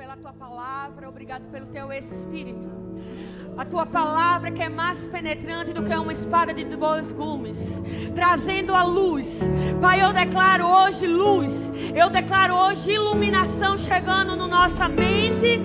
pela tua palavra, obrigado pelo teu Espírito. A tua palavra que é mais penetrante do que uma espada de dois gumes, trazendo a luz. Pai, eu declaro hoje luz. Eu declaro hoje iluminação chegando no nossa mente,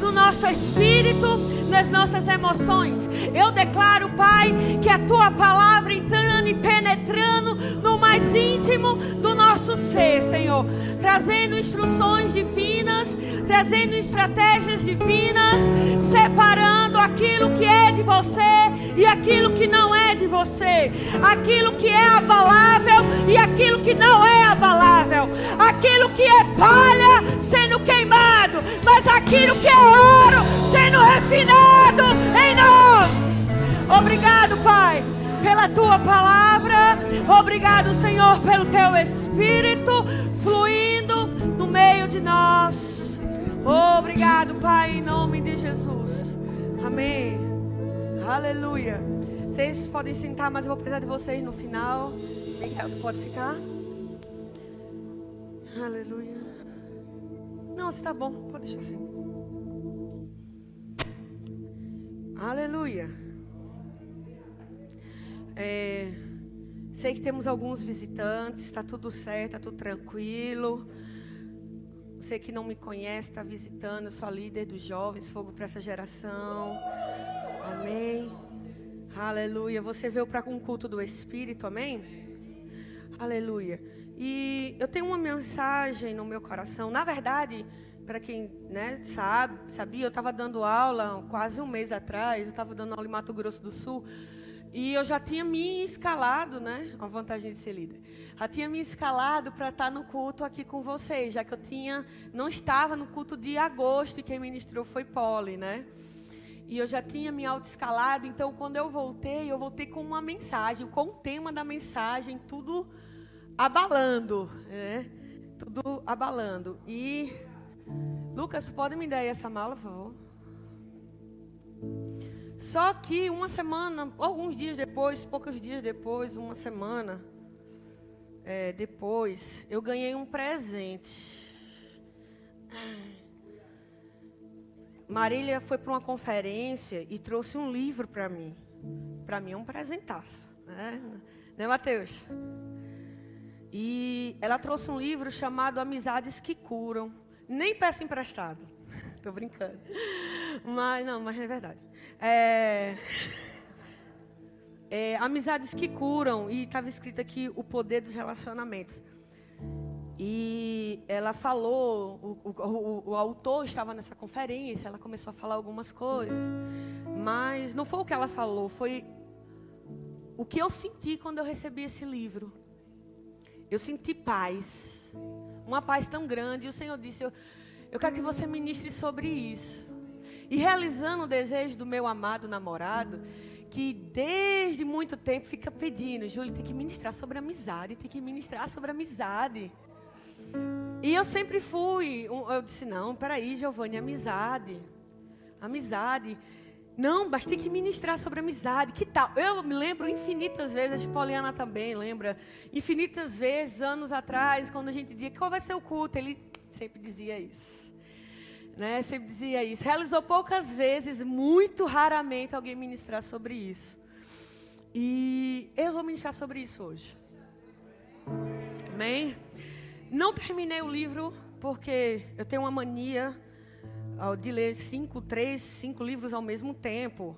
no nosso espírito, nas nossas emoções. Eu declaro, Pai, que a tua palavra entrando e penetrando no mais íntimo do nosso ser, Senhor, trazendo instruções divinas, trazendo estratégias divinas, separando aquilo que é de você e aquilo que não é de você, aquilo que é abalável e aquilo que não é abalável, aquilo que é palha sendo queimado, mas aquilo que é ouro sendo refinado em nós. Obrigado, pela tua palavra. Obrigado, Senhor, pelo teu espírito fluindo no meio de nós. Obrigado, Pai, em nome de Jesus. Amém. Aleluia. Vocês podem sentar, mas eu vou precisar de vocês no final. Miguel, tu pode ficar? Aleluia. Não, você está bom, pode deixar assim. Aleluia. É, sei que temos alguns visitantes, está tudo certo, está tudo tranquilo. Você que não me conhece, está visitando, eu sou a líder dos jovens, fogo para essa geração. Amém. Aleluia. Você veio para um culto do Espírito, amém? Aleluia. E eu tenho uma mensagem no meu coração. Na verdade, para quem né, sabe, sabia, eu estava dando aula quase um mês atrás, eu estava dando aula em Mato Grosso do Sul, e eu já tinha me escalado, né? A vantagem de ser líder. Já tinha me escalado para estar tá no culto aqui com vocês, já que eu tinha, não estava no culto de agosto e quem ministrou foi Poli, né? E eu já tinha me auto-escalado, então quando eu voltei, eu voltei com uma mensagem, com o tema da mensagem, tudo abalando, né? Tudo abalando. E Lucas, pode me dar aí essa mala, por favor? Só que uma semana, alguns dias depois, poucos dias depois, uma semana é, depois, eu ganhei um presente. Marília foi para uma conferência e trouxe um livro para mim. Para mim é um presentaço, né? Né, Mateus? E ela trouxe um livro chamado Amizades que Curam. Nem peço emprestado. Estou brincando. Mas, não, mas é verdade. É, é, amizades que curam. E estava escrito aqui o poder dos relacionamentos. E ela falou, o, o, o, autor estava nessa conferência, ela começou a falar algumas coisas. Mas não foi o que ela falou, foi o que eu senti quando eu recebi esse livro. Eu senti paz. Uma paz tão grande. E o Senhor disse: eu, eu quero que você ministre sobre isso. E realizando o desejo do meu amado namorado, que desde muito tempo fica pedindo, Júlio, tem que ministrar sobre amizade, tem que ministrar sobre amizade. E eu sempre fui, eu disse, não, peraí, Giovanni, amizade. Amizade. Não, mas tem que ministrar sobre amizade. Que tal? Eu me lembro infinitas vezes, a Poliana também lembra, infinitas vezes, anos atrás, quando a gente dizia, qual vai ser o culto? Ele sempre dizia isso né, sempre dizia isso. Realizou poucas vezes, muito raramente alguém ministrar sobre isso. E eu vou ministrar sobre isso hoje. Amém? Não terminei o livro porque eu tenho uma mania de ler cinco, três, cinco livros ao mesmo tempo,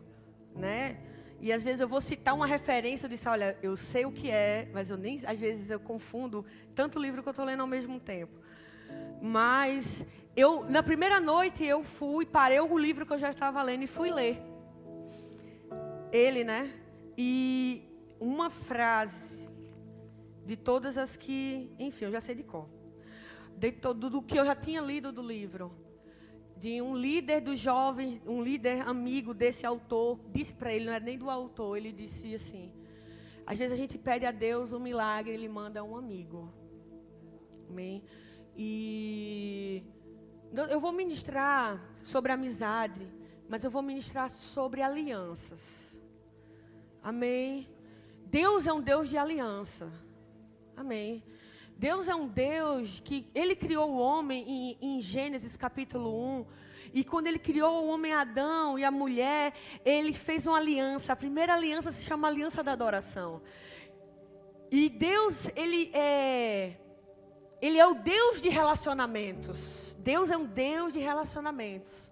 né? E às vezes eu vou citar uma referência, eu disse, olha, eu sei o que é, mas eu nem, às vezes eu confundo tanto livro que eu estou lendo ao mesmo tempo. Mas eu, na primeira noite, eu fui, parei o livro que eu já estava lendo e fui ler. Ele, né? E uma frase de todas as que, enfim, eu já sei de cor. De todo do que eu já tinha lido do livro. De um líder dos jovens, um líder amigo desse autor, disse para ele, não era nem do autor, ele disse assim: às vezes a gente pede a Deus um milagre, ele manda um amigo. Amém? E eu vou ministrar sobre amizade, mas eu vou ministrar sobre alianças. Amém. Deus é um Deus de aliança. Amém. Deus é um Deus que ele criou o homem em, em Gênesis capítulo 1. E quando ele criou o homem Adão e a mulher, ele fez uma aliança. A primeira aliança se chama aliança da adoração. E Deus, ele é ele é o Deus de relacionamentos. Deus é um Deus de relacionamentos.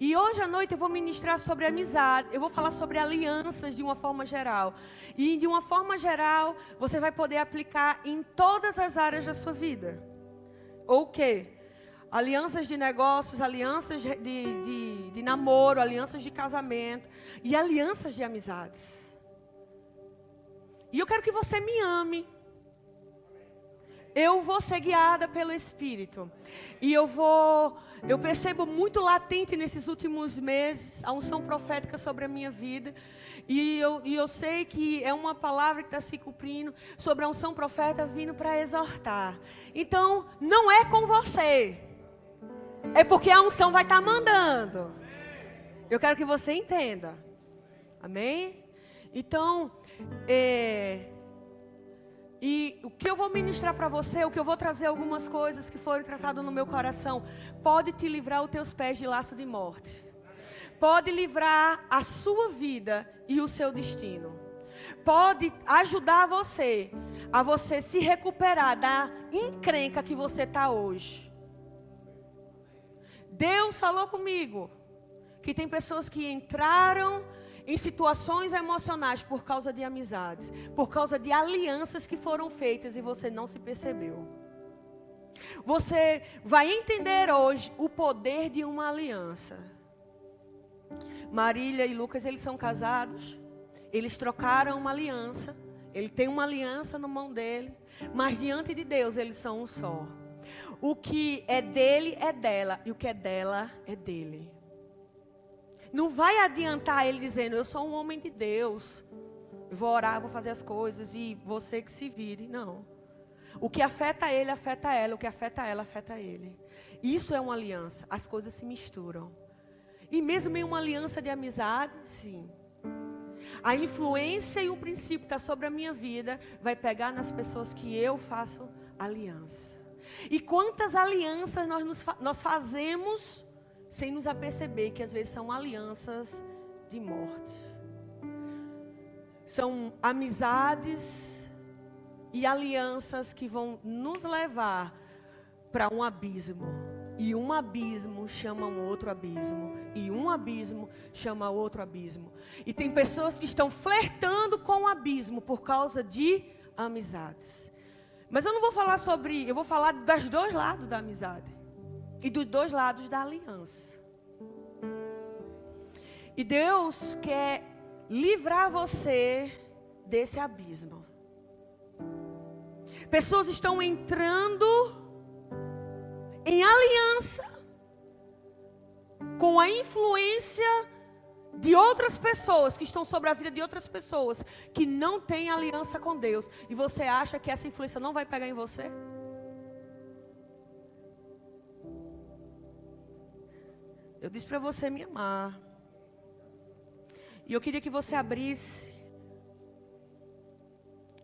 E hoje à noite eu vou ministrar sobre amizade, eu vou falar sobre alianças de uma forma geral. E de uma forma geral, você vai poder aplicar em todas as áreas da sua vida. Ou o quê? Alianças de negócios, alianças de, de, de namoro, alianças de casamento e alianças de amizades. E eu quero que você me ame eu vou ser guiada pelo Espírito. E eu vou, eu percebo muito latente nesses últimos meses a unção profética sobre a minha vida. E eu, e eu sei que é uma palavra que está se cumprindo sobre a unção profeta vindo para exortar. Então, não é com você. É porque a unção vai estar tá mandando. Eu quero que você entenda. Amém? Então, é, e o que eu vou ministrar para você, o que eu vou trazer algumas coisas que foram tratadas no meu coração, pode te livrar os teus pés de laço de morte. Pode livrar a sua vida e o seu destino. Pode ajudar você a você se recuperar da encrenca que você está hoje. Deus falou comigo que tem pessoas que entraram em situações emocionais por causa de amizades, por causa de alianças que foram feitas e você não se percebeu. Você vai entender hoje o poder de uma aliança. Marília e Lucas, eles são casados. Eles trocaram uma aliança. Ele tem uma aliança na mão dele. Mas diante de Deus, eles são um só. O que é dele é dela. E o que é dela é dele. Não vai adiantar ele dizendo, eu sou um homem de Deus. vou orar, vou fazer as coisas e você que se vire. Não. O que afeta ele, afeta ela. O que afeta ela, afeta ele. Isso é uma aliança. As coisas se misturam. E mesmo em uma aliança de amizade, sim. A influência e o princípio está sobre a minha vida vai pegar nas pessoas que eu faço aliança. E quantas alianças nós, nos, nós fazemos sem nos aperceber que às vezes são alianças de morte. São amizades e alianças que vão nos levar para um abismo. E um abismo chama um outro abismo. E um abismo chama outro abismo. E tem pessoas que estão flertando com o abismo por causa de amizades. Mas eu não vou falar sobre, eu vou falar dos dois lados da amizade e dos dois lados da aliança. E Deus quer livrar você desse abismo. Pessoas estão entrando em aliança com a influência de outras pessoas que estão sobre a vida de outras pessoas que não têm aliança com Deus. E você acha que essa influência não vai pegar em você? Eu disse para você me amar. E eu queria que você abrisse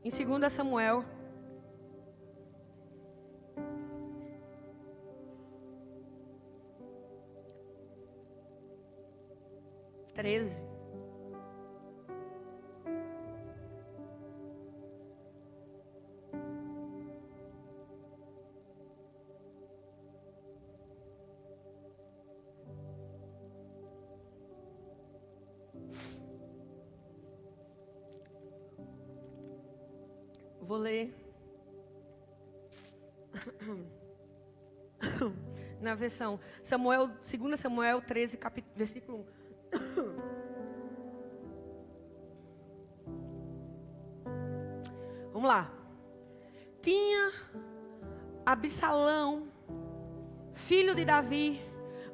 em 2 Samuel. Treze. Na versão Samuel, 2 Samuel 13, capítulo, versículo 1. Vamos lá. Tinha Absalão, filho de Davi,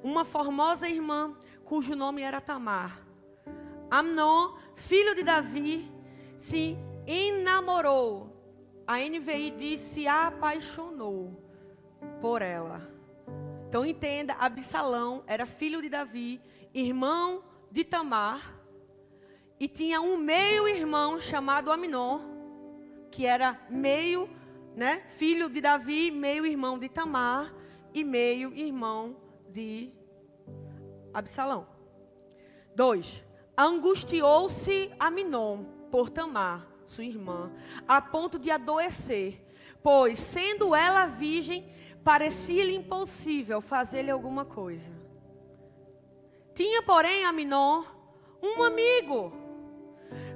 uma formosa irmã, cujo nome era Tamar. Amnon, filho de Davi, se enamorou a NVI diz se apaixonou por ela. Então entenda, Absalão era filho de Davi, irmão de Tamar, e tinha um meio-irmão chamado Aminon, que era meio né? Filho de Davi, meio irmão de Tamar e meio irmão de Absalão. 2. Angustiou-se Aminon por Tamar, sua irmã, a ponto de adoecer, pois, sendo ela virgem, parecia-lhe impossível fazer-lhe alguma coisa. Tinha, porém, Aminon um amigo,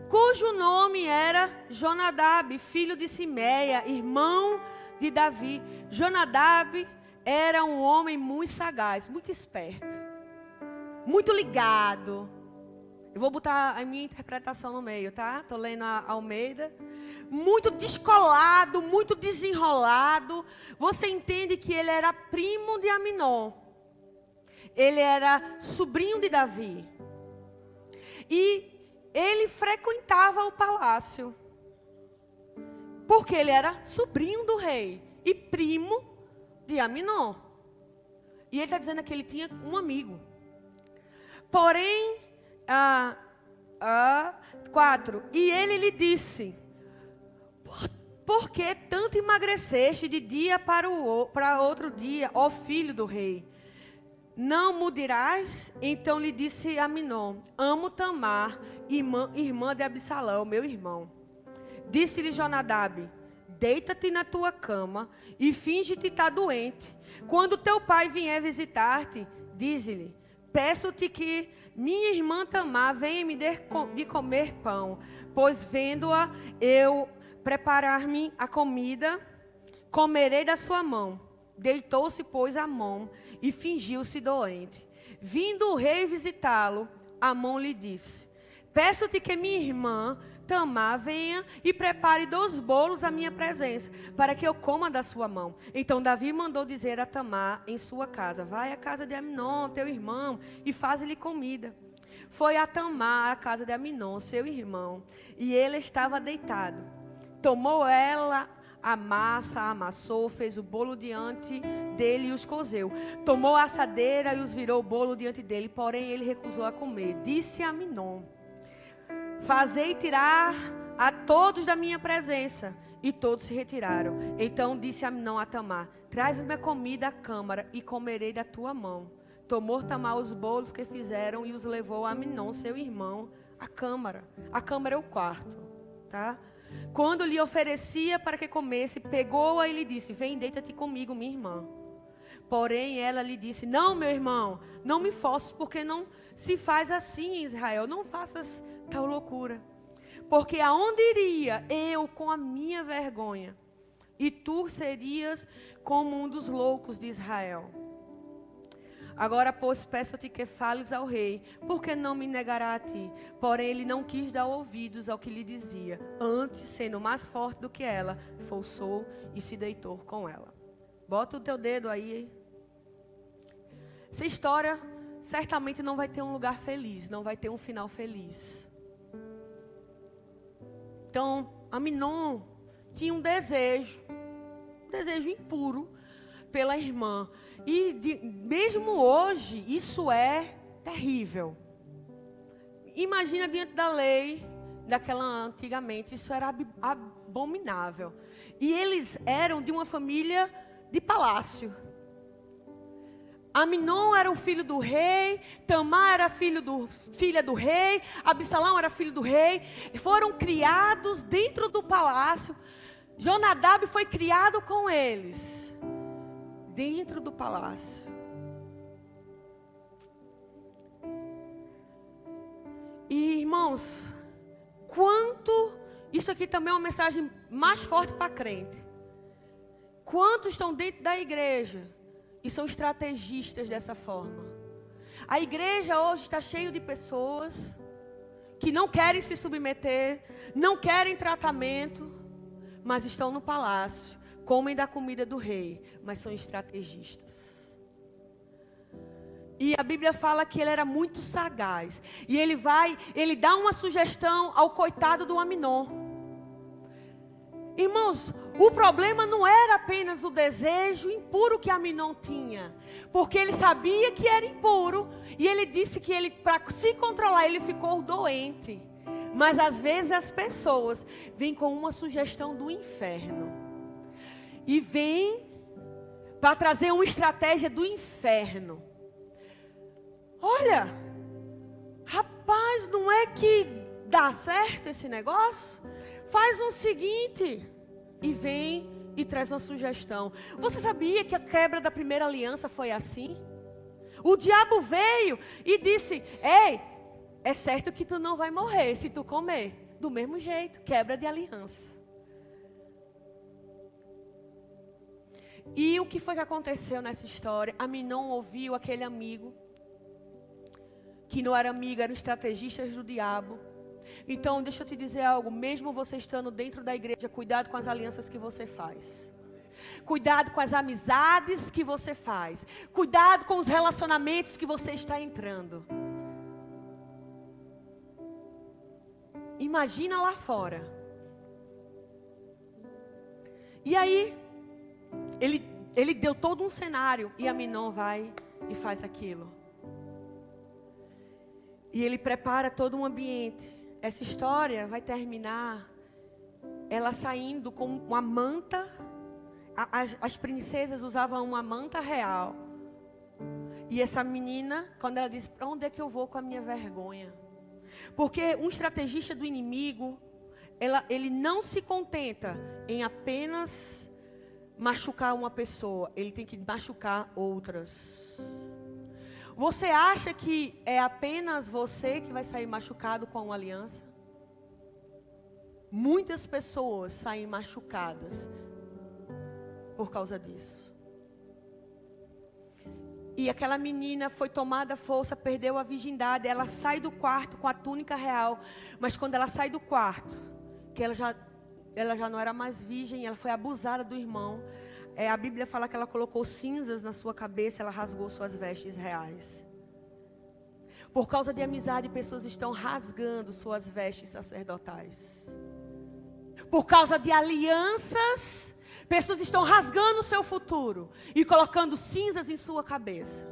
cujo nome era Jonadab, filho de Simeia, irmão de Davi. Jonadab era um homem muito sagaz, muito esperto, muito ligado. Eu vou botar a minha interpretação no meio, tá? Estou lendo a Almeida. Muito descolado, muito desenrolado. Você entende que ele era primo de Aminon. Ele era sobrinho de Davi. E ele frequentava o palácio. Porque ele era sobrinho do rei e primo de Aminon. E ele está dizendo que ele tinha um amigo. Porém, ah, ah, quatro. E ele lhe disse: Por, por que tanto emagreceste de dia para, o, para outro dia, ó filho do rei? Não mudirás? Então lhe disse Aminon: Amo Tamar, irmã, irmã de Absalão, meu irmão. Disse-lhe Jonadab: Deita-te na tua cama e finge-te estar doente. Quando teu pai vier visitar-te, dize-lhe: Peço-te que minha irmã Tamar venha me dar de comer pão, pois vendo-a eu preparar-me a comida, comerei da sua mão. Deitou-se, pois, a mão e fingiu-se doente. Vindo o rei visitá-lo, Amon lhe disse: Peço-te que minha irmã Tamar venha e prepare dois bolos à minha presença, para que eu coma da sua mão. Então Davi mandou dizer a Tamar em sua casa: Vai à casa de Aminon, teu irmão, e faz-lhe comida. Foi a Tamar à casa de Aminon, seu irmão, e ele estava deitado. Tomou ela a massa, amassou, fez o bolo diante dele e os cozeu. Tomou a assadeira e os virou o bolo diante dele, porém ele recusou a comer. Disse a Minon: Fazei tirar a todos da minha presença. E todos se retiraram. Então disse Aminon a Tamar: Traz-me a comida à câmara e comerei da tua mão. Tomou Tamar os bolos que fizeram e os levou a Aminon, seu irmão, à câmara. A câmara é o quarto, tá? Quando lhe oferecia para que comesse, pegou-a e lhe disse: Vem, deita-te comigo, minha irmã. Porém, ela lhe disse: Não, meu irmão, não me forces, porque não se faz assim em Israel. Não faças tal loucura. Porque aonde iria eu com a minha vergonha? E tu serias como um dos loucos de Israel. Agora, pois, peço-te que fales ao rei, porque não me negará a ti. Porém, ele não quis dar ouvidos ao que lhe dizia. Antes, sendo mais forte do que ela, forçou e se deitou com ela. Bota o teu dedo aí. Essa história certamente não vai ter um lugar feliz, não vai ter um final feliz. Então, Aminon tinha um desejo, um desejo impuro pela irmã. E de, mesmo hoje, isso é terrível. Imagina diante da lei daquela antigamente, isso era abominável. E eles eram de uma família de palácio. Aminon era o filho do rei, Tamar era filho do, filha do rei, Absalão era filho do rei. Foram criados dentro do palácio. Jonadab foi criado com eles dentro do palácio. E irmãos, quanto isso aqui também é uma mensagem mais forte para crente. Quantos estão dentro da igreja e são estrategistas dessa forma? A igreja hoje está cheia de pessoas que não querem se submeter, não querem tratamento, mas estão no palácio comem da comida do rei, mas são estrategistas. E a Bíblia fala que ele era muito sagaz. E ele vai, ele dá uma sugestão ao coitado do Aminon. Irmãos, o problema não era apenas o desejo impuro que Aminon tinha, porque ele sabia que era impuro e ele disse que ele para se controlar ele ficou doente. Mas às vezes as pessoas vêm com uma sugestão do inferno e vem para trazer uma estratégia do inferno. Olha, rapaz, não é que dá certo esse negócio? Faz um seguinte e vem e traz uma sugestão. Você sabia que a quebra da primeira aliança foi assim? O diabo veio e disse: Ei, é certo que tu não vai morrer se tu comer. Do mesmo jeito, quebra de aliança. E o que foi que aconteceu nessa história? A não ouviu aquele amigo, que não era amigo, eram estrategistas do diabo. Então, deixa eu te dizer algo: mesmo você estando dentro da igreja, cuidado com as alianças que você faz. Cuidado com as amizades que você faz. Cuidado com os relacionamentos que você está entrando. Imagina lá fora. E aí, ele, ele deu todo um cenário e a Minon vai e faz aquilo. E ele prepara todo um ambiente. Essa história vai terminar ela saindo com uma manta. As, as princesas usavam uma manta real. E essa menina, quando ela diz: Para onde é que eu vou com a minha vergonha? Porque um estrategista do inimigo, ela, ele não se contenta em apenas machucar uma pessoa, ele tem que machucar outras. Você acha que é apenas você que vai sair machucado com uma aliança? Muitas pessoas saem machucadas por causa disso. E aquela menina foi tomada força, perdeu a virgindade. Ela sai do quarto com a túnica real. Mas quando ela sai do quarto, que ela já ela já não era mais virgem, ela foi abusada do irmão. É, a Bíblia fala que ela colocou cinzas na sua cabeça, ela rasgou suas vestes reais. Por causa de amizade, pessoas estão rasgando suas vestes sacerdotais. Por causa de alianças, pessoas estão rasgando o seu futuro e colocando cinzas em sua cabeça.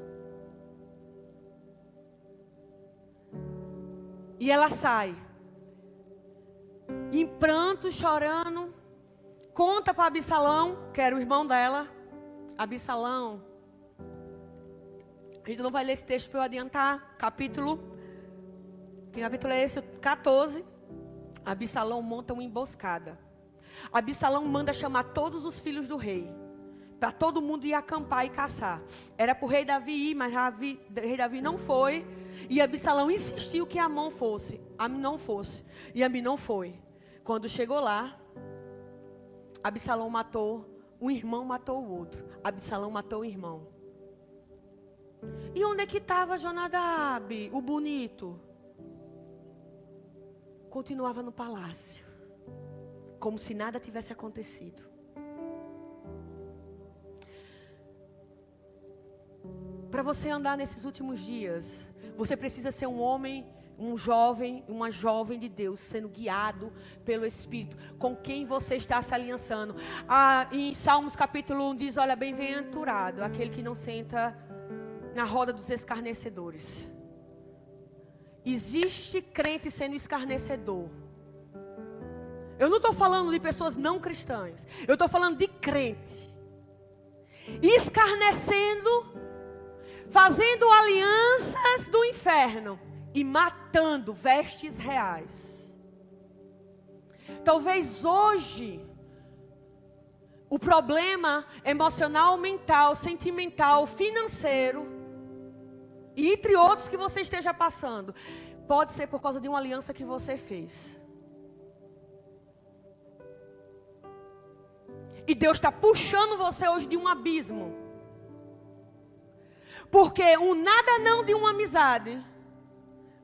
E ela sai em pranto, chorando, conta para Absalão, que era o irmão dela. Absalão. A gente não vai ler esse texto para eu adiantar. Capítulo. Que capítulo é esse? 14. Absalão monta uma emboscada. Absalão manda chamar todos os filhos do rei. Para todo mundo ir acampar e caçar. Era para o rei Davi ir, mas o rei Davi não foi. E Absalão insistiu que Amon fosse. Não fosse. E não foi. Quando chegou lá, Absalão matou, um irmão matou o outro. Absalão matou o irmão. E onde é que estava Jonadab, o bonito? Continuava no palácio, como se nada tivesse acontecido. Para você andar nesses últimos dias, você precisa ser um homem um jovem, uma jovem de Deus sendo guiado pelo Espírito, com quem você está se aliançando. Ah, em Salmos capítulo 1 diz: Olha, bem-aventurado aquele que não senta na roda dos escarnecedores. Existe crente sendo escarnecedor. Eu não estou falando de pessoas não cristãs, eu estou falando de crente, escarnecendo, fazendo alianças do inferno e matando vestes reais. Talvez hoje o problema emocional, mental, sentimental, financeiro, e entre outros que você esteja passando, pode ser por causa de uma aliança que você fez. E Deus está puxando você hoje de um abismo. Porque um nada não de uma amizade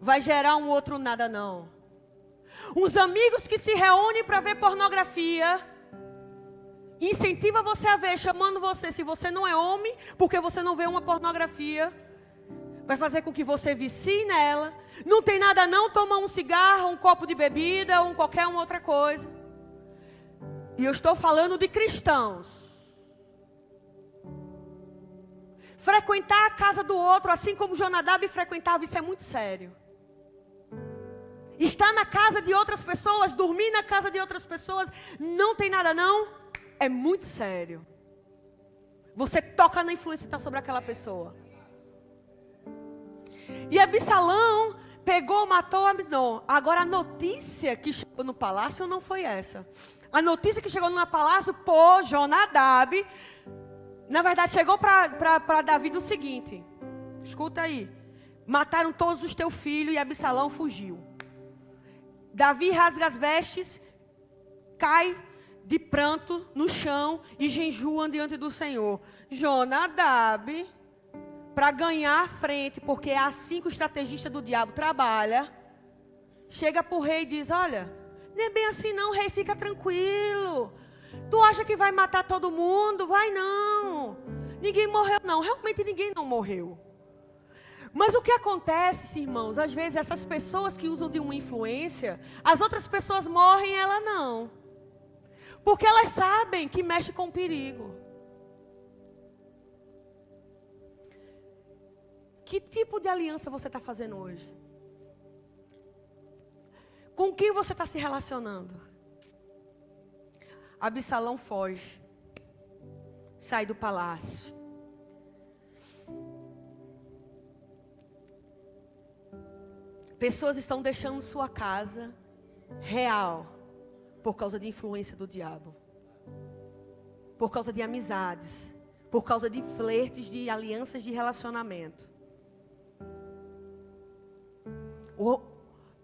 vai gerar um outro nada não. Uns amigos que se reúnem para ver pornografia, incentiva você a ver, chamando você, se você não é homem, porque você não vê uma pornografia, vai fazer com que você vicie nela. Não tem nada não, toma um cigarro, um copo de bebida, ou qualquer uma outra coisa. E eu estou falando de cristãos. Frequentar a casa do outro, assim como Jonadab frequentava, isso é muito sério. Estar na casa de outras pessoas, dormir na casa de outras pessoas, não tem nada não. é muito sério. Você toca na influência que está sobre aquela pessoa. E Absalão pegou, matou Abdon. Agora a notícia que chegou no palácio não foi essa. A notícia que chegou no palácio, pô, Jonadab, na verdade chegou para Davi o seguinte: escuta aí, mataram todos os teus filhos e Absalão fugiu. Davi rasga as vestes, cai de pranto no chão e jejua diante do Senhor. Jonadab para ganhar a frente, porque é assim que o estrategista do diabo trabalha, chega para o rei e diz: Olha, não é bem assim não, rei, fica tranquilo. Tu acha que vai matar todo mundo? Vai não. Ninguém morreu, não. Realmente ninguém não morreu. Mas o que acontece, irmãos? Às vezes essas pessoas que usam de uma influência, as outras pessoas morrem, ela não. Porque elas sabem que mexe com perigo. Que tipo de aliança você está fazendo hoje? Com quem você está se relacionando? Absalão foge, sai do palácio. Pessoas estão deixando sua casa real por causa de influência do diabo, por causa de amizades, por causa de flertes, de alianças de relacionamento. O,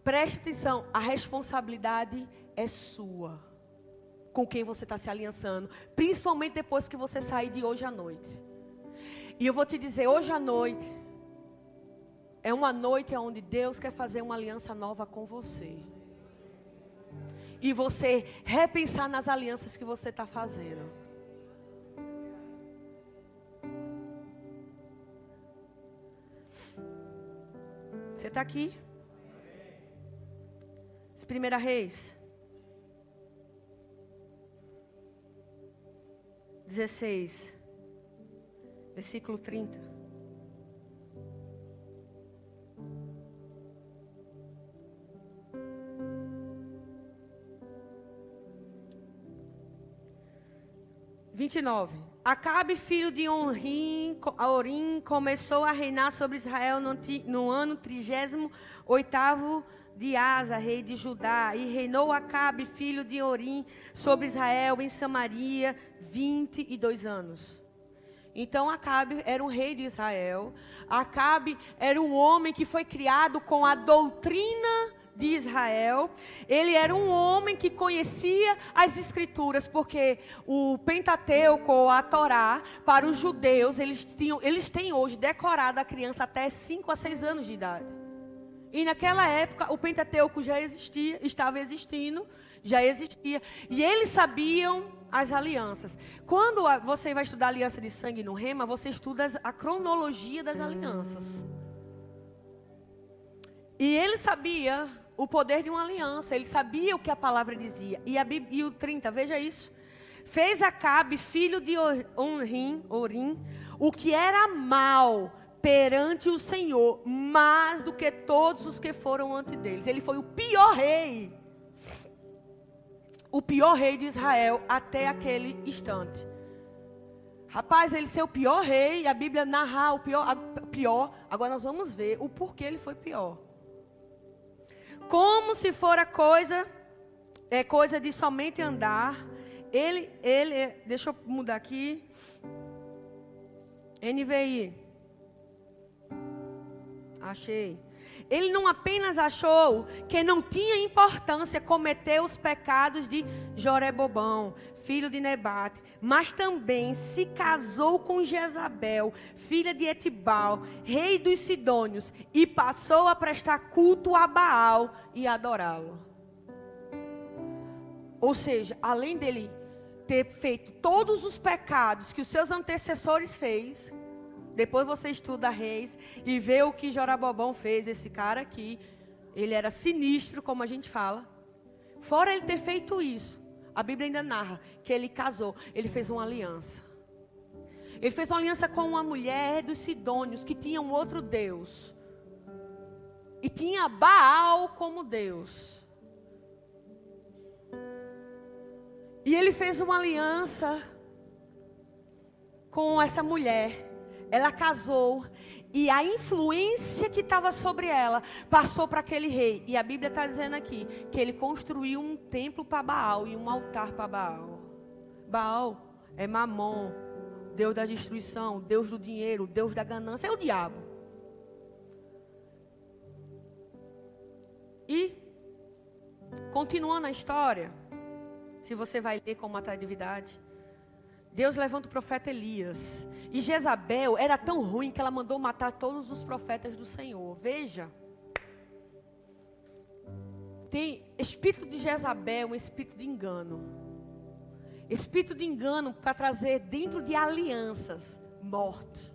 preste atenção, a responsabilidade é sua. Com quem você está se aliançando. Principalmente depois que você sair de hoje à noite. E eu vou te dizer, hoje à noite. É uma noite onde Deus quer fazer uma aliança nova com você. E você repensar nas alianças que você está fazendo. Você está aqui? Primeira Reis. 16, versículo 30. Vinte e nove. Acabe, filho de Onrim, Orim, começou a reinar sobre Israel no, no ano trigésimo oitavo de Asa, rei de Judá, e reinou Acabe, filho de Orim, sobre Israel em Samaria, 22 anos. Então Acabe era um rei de Israel. Acabe era um homem que foi criado com a doutrina de Israel. Ele era um homem que conhecia as escrituras, porque o Pentateuco a Torá, para os judeus, eles, tinham, eles têm hoje decorado a criança até 5 a 6 anos de idade. E naquela época o Pentateuco já existia, estava existindo, já existia. E eles sabiam as alianças. Quando você vai estudar a aliança de sangue no Rema, você estuda a cronologia das alianças. E ele sabia o poder de uma aliança, ele sabia o que a palavra dizia. E, a, e o 30, veja isso. Fez Acabe, filho de Orim, Orim, o que era mal perante o Senhor, mais do que todos os que foram antes deles. Ele foi o pior rei. O pior rei de Israel até aquele instante. Rapaz, ele ser o pior rei, a Bíblia narra o pior, pior. Agora nós vamos ver o porquê ele foi pior. Como se fora coisa, é coisa de somente andar. Ele, ele, deixa eu mudar aqui. NVI. Achei. Ele não apenas achou que não tinha importância cometer os pecados de Jorebobão, filho de Nebate, mas também se casou com Jezabel, filha de Etibal, rei dos Sidônios, e passou a prestar culto a Baal e adorá-lo. Ou seja, além dele ter feito todos os pecados que os seus antecessores fez, depois você estuda Reis e vê o que Jorabobão fez. Esse cara aqui, ele era sinistro, como a gente fala. Fora ele ter feito isso, a Bíblia ainda narra que ele casou, ele fez uma aliança. Ele fez uma aliança com uma mulher dos Sidônios que tinha um outro Deus. E tinha Baal como Deus. E ele fez uma aliança com essa mulher. Ela casou e a influência que estava sobre ela passou para aquele rei. E a Bíblia está dizendo aqui que ele construiu um templo para Baal e um altar para Baal. Baal é Mamon, Deus da destruição, Deus do dinheiro, Deus da ganância, é o diabo. E, continuando a história, se você vai ler com uma atividade, Deus levanta o profeta Elias. E Jezabel era tão ruim que ela mandou matar todos os profetas do Senhor. Veja. Tem espírito de Jezabel, um espírito de engano. Espírito de engano para trazer dentro de alianças morte.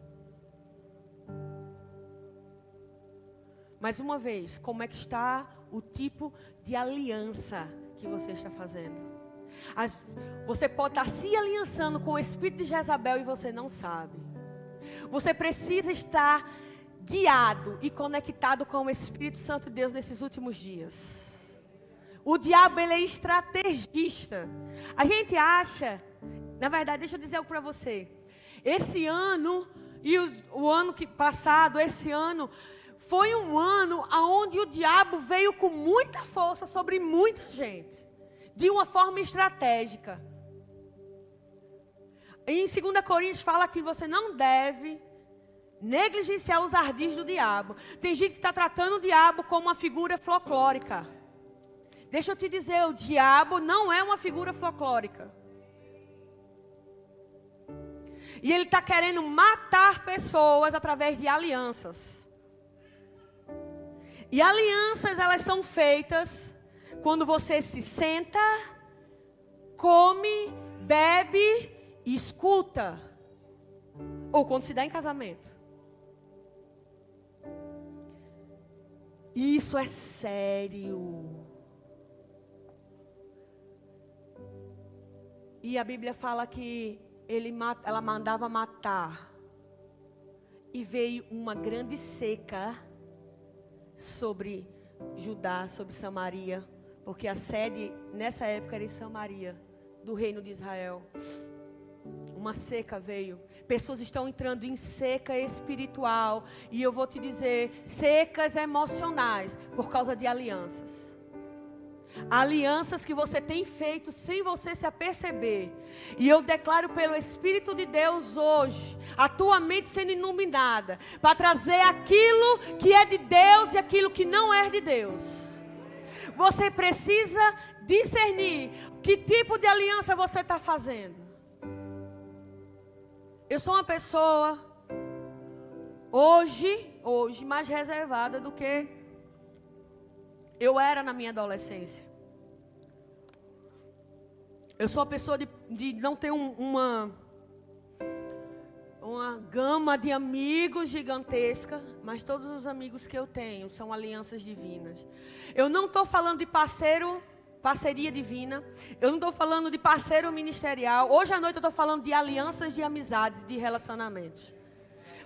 Mais uma vez, como é que está o tipo de aliança que você está fazendo? As, você pode estar se aliançando com o espírito de Jezabel e você não sabe. Você precisa estar guiado e conectado com o Espírito Santo de Deus nesses últimos dias. O diabo ele é estrategista. A gente acha, na verdade, deixa eu dizer algo para você. Esse ano e o, o ano que passado, esse ano foi um ano aonde o diabo veio com muita força sobre muita gente de uma forma estratégica. Em 2 Coríntios fala que você não deve negligenciar os ardis do diabo. Tem gente que está tratando o diabo como uma figura folclórica. Deixa eu te dizer, o diabo não é uma figura folclórica. E ele está querendo matar pessoas através de alianças. E alianças, elas são feitas quando você se senta, come, bebe e escuta. Ou quando se dá em casamento. Isso é sério. E a Bíblia fala que ele, ela mandava matar. E veio uma grande seca sobre Judá, sobre Samaria. Porque a sede nessa época era em Samaria, do reino de Israel. Uma seca veio. Pessoas estão entrando em seca espiritual. E eu vou te dizer, secas emocionais, por causa de alianças. Alianças que você tem feito sem você se aperceber. E eu declaro pelo Espírito de Deus hoje, a tua mente sendo iluminada, para trazer aquilo que é de Deus e aquilo que não é de Deus. Você precisa discernir que tipo de aliança você está fazendo. Eu sou uma pessoa hoje, hoje mais reservada do que eu era na minha adolescência. Eu sou uma pessoa de, de não ter um, uma uma gama de amigos gigantesca, mas todos os amigos que eu tenho são alianças divinas. Eu não estou falando de parceiro, parceria divina. Eu não estou falando de parceiro ministerial. Hoje à noite eu estou falando de alianças de amizades, de relacionamentos.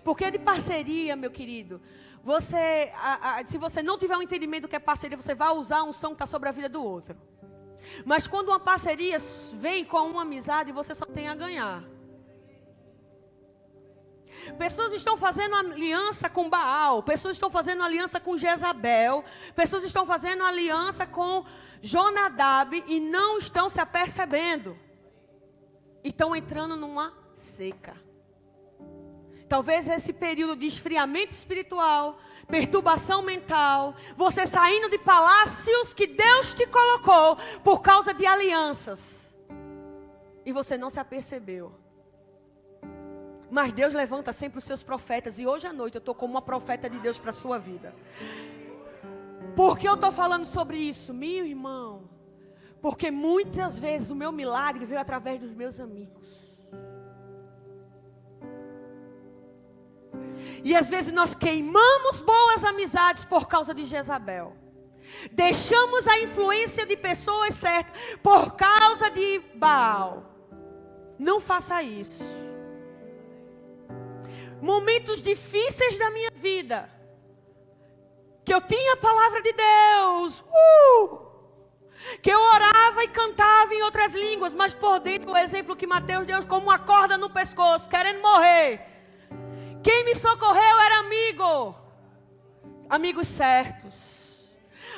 Porque de parceria, meu querido, você, a, a, se você não tiver um entendimento do que é parceria, você vai usar um som que está sobre a vida do outro. Mas quando uma parceria vem com uma amizade, você só tem a ganhar. Pessoas estão fazendo aliança com Baal, pessoas estão fazendo aliança com Jezabel, pessoas estão fazendo aliança com Jonadab e não estão se apercebendo. E estão entrando numa seca. Talvez esse período de esfriamento espiritual, perturbação mental, você saindo de palácios que Deus te colocou por causa de alianças. E você não se apercebeu. Mas Deus levanta sempre os seus profetas. E hoje à noite eu estou como uma profeta de Deus para a sua vida. Por que eu estou falando sobre isso? Meu irmão. Porque muitas vezes o meu milagre veio através dos meus amigos. E às vezes nós queimamos boas amizades por causa de Jezabel. Deixamos a influência de pessoas certas por causa de Baal. Não faça isso momentos difíceis da minha vida, que eu tinha a palavra de Deus, uh, Que eu orava e cantava em outras línguas, mas por dentro, o exemplo que Mateus deu, como uma corda no pescoço, querendo morrer. Quem me socorreu era amigo, amigos certos.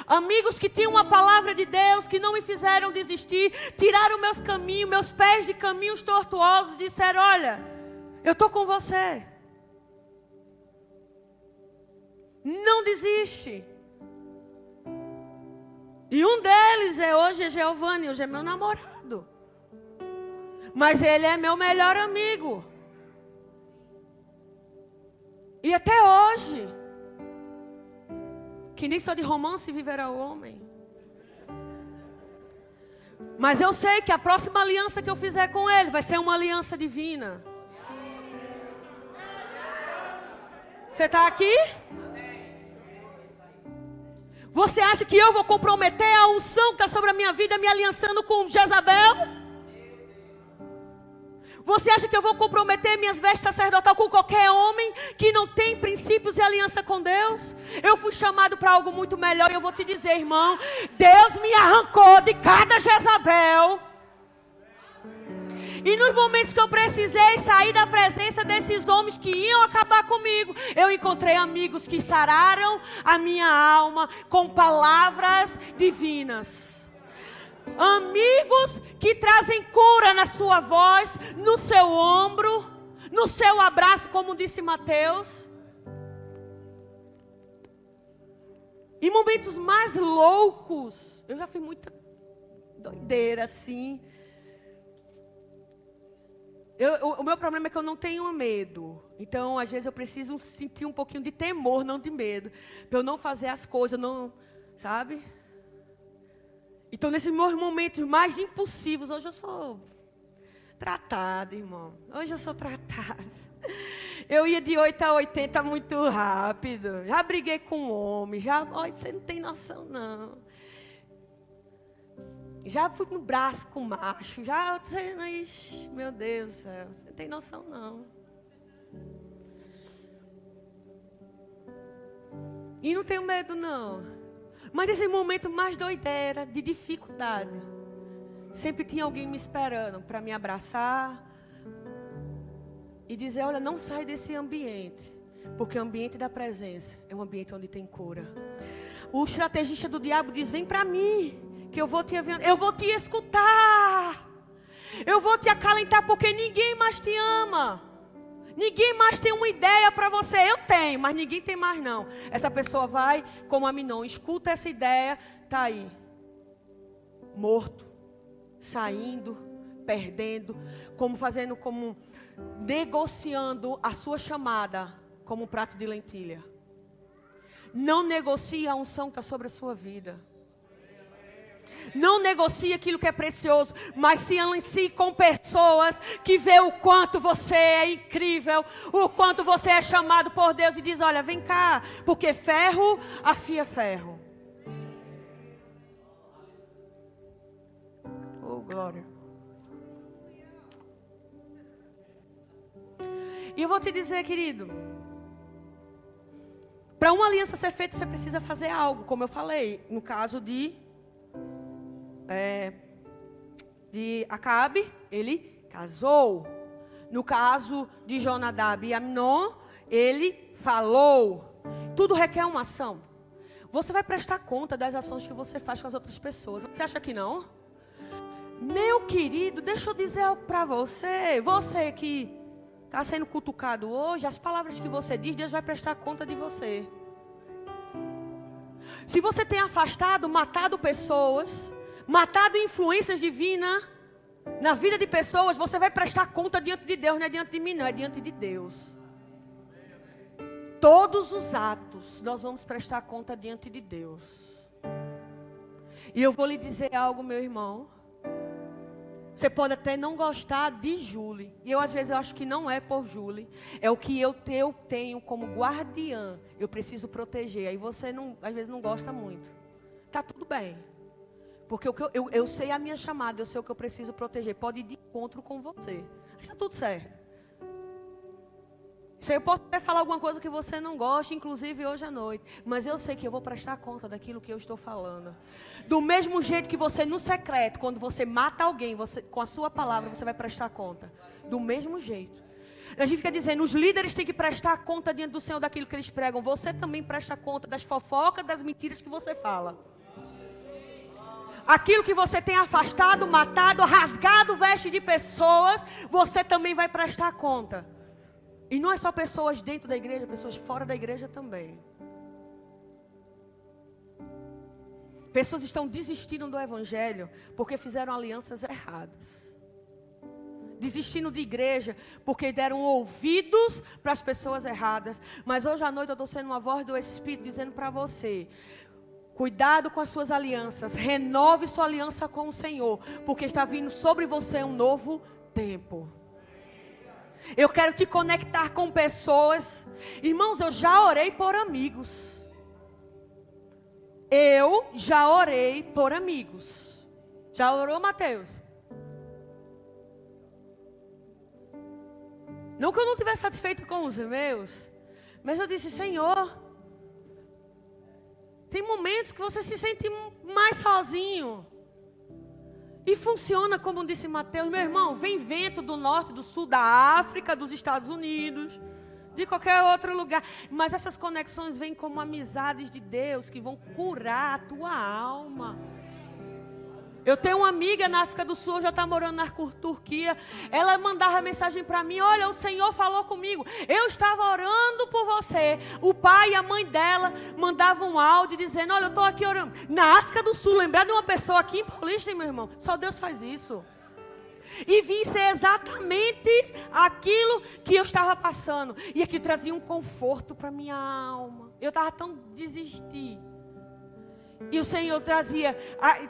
Amigos que tinham uma palavra de Deus, que não me fizeram desistir, tiraram meus caminhos, meus pés de caminhos tortuosos, disseram: Olha, eu estou com você. Não desiste. E um deles é hoje é hoje é meu namorado. Mas ele é meu melhor amigo. E até hoje, que nem só de romance viverá o homem. Mas eu sei que a próxima aliança que eu fizer com ele vai ser uma aliança divina. Você está aqui? Você acha que eu vou comprometer a unção que está sobre a minha vida me aliançando com Jezabel? Você acha que eu vou comprometer minhas vestes sacerdotal com qualquer homem que não tem princípios e aliança com Deus? Eu fui chamado para algo muito melhor e eu vou te dizer, irmão, Deus me arrancou de cada Jezabel e nos momentos que eu precisei sair da presença desses homens que iam acabar comigo, eu encontrei amigos que sararam a minha alma com palavras divinas. Amigos que trazem cura na sua voz, no seu ombro, no seu abraço, como disse Mateus. Em momentos mais loucos, eu já fui muita doideira assim. Eu, o, o meu problema é que eu não tenho medo. Então, às vezes, eu preciso sentir um pouquinho de temor, não de medo. Para eu não fazer as coisas, não. Sabe? Então, nesses meus momentos mais impossíveis, hoje eu sou tratada, irmão. Hoje eu sou tratada. Eu ia de 8 a 80 muito rápido. Já briguei com homem. Já, olha, você não tem noção, não. Já fui no braço com macho, já ixi, meu Deus do céu, você não tem noção não. E não tenho medo não. Mas nesse momento mais doideira, de dificuldade, sempre tinha alguém me esperando para me abraçar e dizer, olha, não sai desse ambiente, porque o ambiente da presença é um ambiente onde tem cura. O estrategista do diabo diz, vem para mim que eu vou te eu vou te escutar. Eu vou te acalentar porque ninguém mais te ama. Ninguém mais tem uma ideia para você. Eu tenho, mas ninguém tem mais não. Essa pessoa vai como a Minon, escuta essa ideia, tá aí. Morto, saindo, perdendo, como fazendo como negociando a sua chamada como um prato de lentilha. Não negocie a unção que está sobre a sua vida. Não negocie aquilo que é precioso, mas se alincie com pessoas que vê o quanto você é incrível, o quanto você é chamado por Deus e diz: "Olha, vem cá, porque ferro afia ferro". Oh, glória. E eu vou te dizer, querido, para uma aliança ser feita, você precisa fazer algo, como eu falei, no caso de é, de Acabe, ele casou. No caso de Jonadab e Amnon, ele falou. Tudo requer uma ação. Você vai prestar conta das ações que você faz com as outras pessoas. Você acha que não? Meu querido, deixa eu dizer algo para você. Você que está sendo cutucado hoje, as palavras que você diz, Deus vai prestar conta de você. Se você tem afastado, matado pessoas, matado influências divinas na vida de pessoas, você vai prestar conta diante de Deus, não é diante de mim, não, é diante de Deus. Todos os atos nós vamos prestar conta diante de Deus. E eu vou lhe dizer algo, meu irmão. Você pode até não gostar de Julie. E eu às vezes eu acho que não é por Julie. É o que eu, eu tenho como guardiã. Eu preciso proteger. Aí você não, às vezes não gosta muito. Tá tudo bem. Porque eu, eu, eu sei a minha chamada, eu sei o que eu preciso proteger. Pode ir de encontro com você. Está tudo certo. Eu posso até falar alguma coisa que você não gosta, inclusive hoje à noite. Mas eu sei que eu vou prestar conta daquilo que eu estou falando. Do mesmo jeito que você, no secreto, quando você mata alguém, você, com a sua palavra, você vai prestar conta. Do mesmo jeito. A gente fica dizendo, os líderes têm que prestar conta diante do Senhor daquilo que eles pregam. Você também presta conta das fofocas, das mentiras que você fala. Aquilo que você tem afastado, matado, rasgado veste de pessoas, você também vai prestar conta. E não é só pessoas dentro da igreja, pessoas fora da igreja também. Pessoas estão desistindo do evangelho porque fizeram alianças erradas. Desistindo de igreja porque deram ouvidos para as pessoas erradas. Mas hoje à noite eu estou sendo uma voz do Espírito dizendo para você: Cuidado com as suas alianças. Renove sua aliança com o Senhor. Porque está vindo sobre você um novo tempo. Eu quero te conectar com pessoas. Irmãos, eu já orei por amigos. Eu já orei por amigos. Já orou, Mateus? Não que eu não estivesse satisfeito com os meus, mas eu disse, Senhor, tem momentos que você se sente mais sozinho. E funciona como disse Mateus, meu irmão, vem vento do norte, do sul, da África, dos Estados Unidos, de qualquer outro lugar. Mas essas conexões vêm como amizades de Deus que vão curar a tua alma. Eu tenho uma amiga na África do Sul, já está morando na Turquia. Ela mandava mensagem para mim: Olha, o Senhor falou comigo. Eu estava orando por você. O pai e a mãe dela mandavam um áudio dizendo: Olha, eu estou aqui orando. Na África do Sul, lembrar de uma pessoa aqui em Paulista, meu irmão? Só Deus faz isso. E vim ser exatamente aquilo que eu estava passando. E aqui trazia um conforto para minha alma. Eu estava tão desistir. E o Senhor trazia,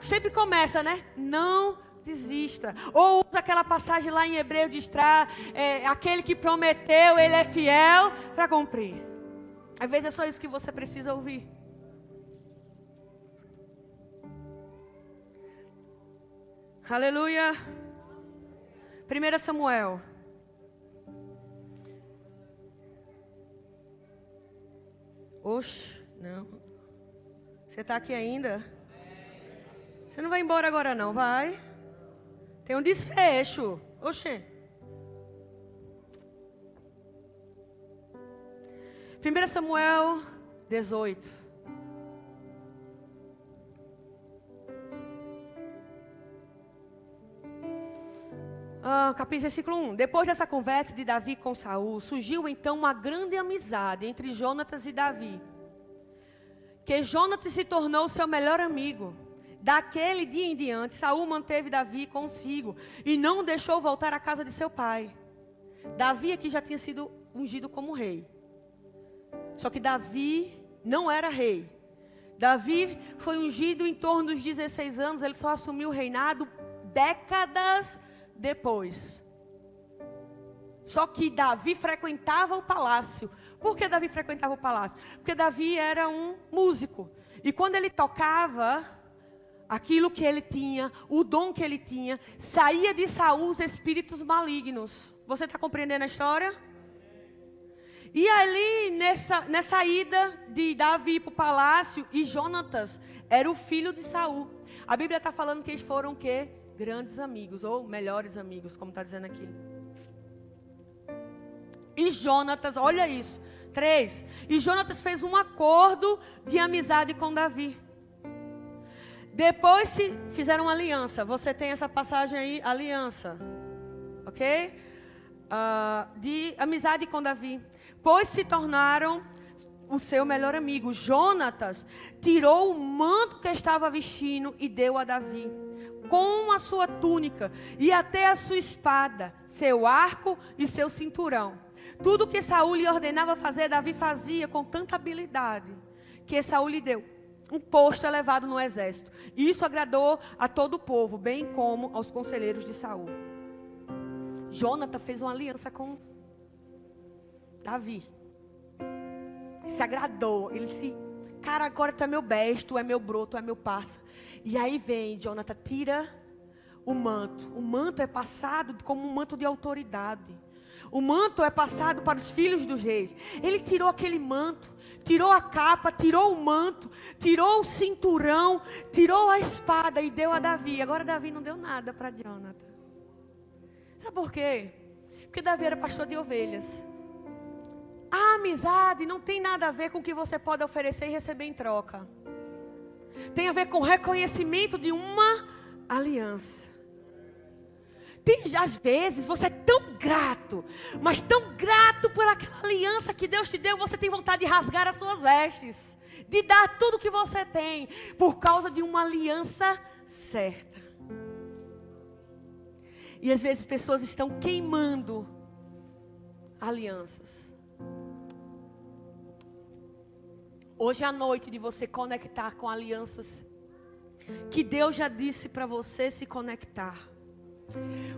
sempre começa, né? Não desista. Ou usa aquela passagem lá em Hebreu de estar, é, aquele que prometeu, ele é fiel para cumprir. Às vezes é só isso que você precisa ouvir. Aleluia. 1 Samuel. Oxe, não. Você está aqui ainda? Você não vai embora agora não, vai? Tem um desfecho. Oxê. 1 Samuel 18. Ah, capítulo, versículo 1. Depois dessa conversa de Davi com Saul, surgiu então uma grande amizade entre Jonatas e Davi que Jonatas se tornou seu melhor amigo. Daquele dia em diante, Saul manteve Davi consigo e não deixou voltar à casa de seu pai. Davi aqui já tinha sido ungido como rei. Só que Davi não era rei. Davi foi ungido em torno dos 16 anos, ele só assumiu o reinado décadas depois. Só que Davi frequentava o palácio por que Davi frequentava o palácio? Porque Davi era um músico. E quando ele tocava, aquilo que ele tinha, o dom que ele tinha, saía de Saul os espíritos malignos. Você está compreendendo a história? E ali, nessa, nessa ida de Davi para o palácio, e Jonatas era o filho de Saul. A Bíblia está falando que eles foram o quê? Grandes amigos, ou melhores amigos, como está dizendo aqui. E Jonatas, olha isso. Três. E Jonatas fez um acordo de amizade com Davi. Depois se fizeram uma aliança. Você tem essa passagem aí, aliança. Ok? Uh, de amizade com Davi. Pois se tornaram o seu melhor amigo. Jonatas tirou o manto que estava vestindo e deu a Davi. Com a sua túnica e até a sua espada, seu arco e seu cinturão. Tudo que Saul lhe ordenava fazer, Davi fazia com tanta habilidade que Saul lhe deu um posto elevado no exército. E isso agradou a todo o povo, bem como aos conselheiros de Saul. Jonathan fez uma aliança com Davi. Se agradou, ele se, cara, agora tu é meu best, tu é meu broto, é meu parça. E aí vem, Jonathan tira o manto. O manto é passado como um manto de autoridade. O manto é passado para os filhos dos reis. Ele tirou aquele manto, tirou a capa, tirou o manto, tirou o cinturão, tirou a espada e deu a Davi. Agora Davi não deu nada para Jonathan. Sabe por quê? Porque Davi era pastor de ovelhas. A amizade não tem nada a ver com o que você pode oferecer e receber em troca. Tem a ver com o reconhecimento de uma aliança. Tem, às vezes você é tão grato, mas tão grato por aquela aliança que Deus te deu, você tem vontade de rasgar as suas vestes, de dar tudo que você tem, por causa de uma aliança certa. E às vezes pessoas estão queimando alianças. Hoje é a noite de você conectar com alianças que Deus já disse para você se conectar.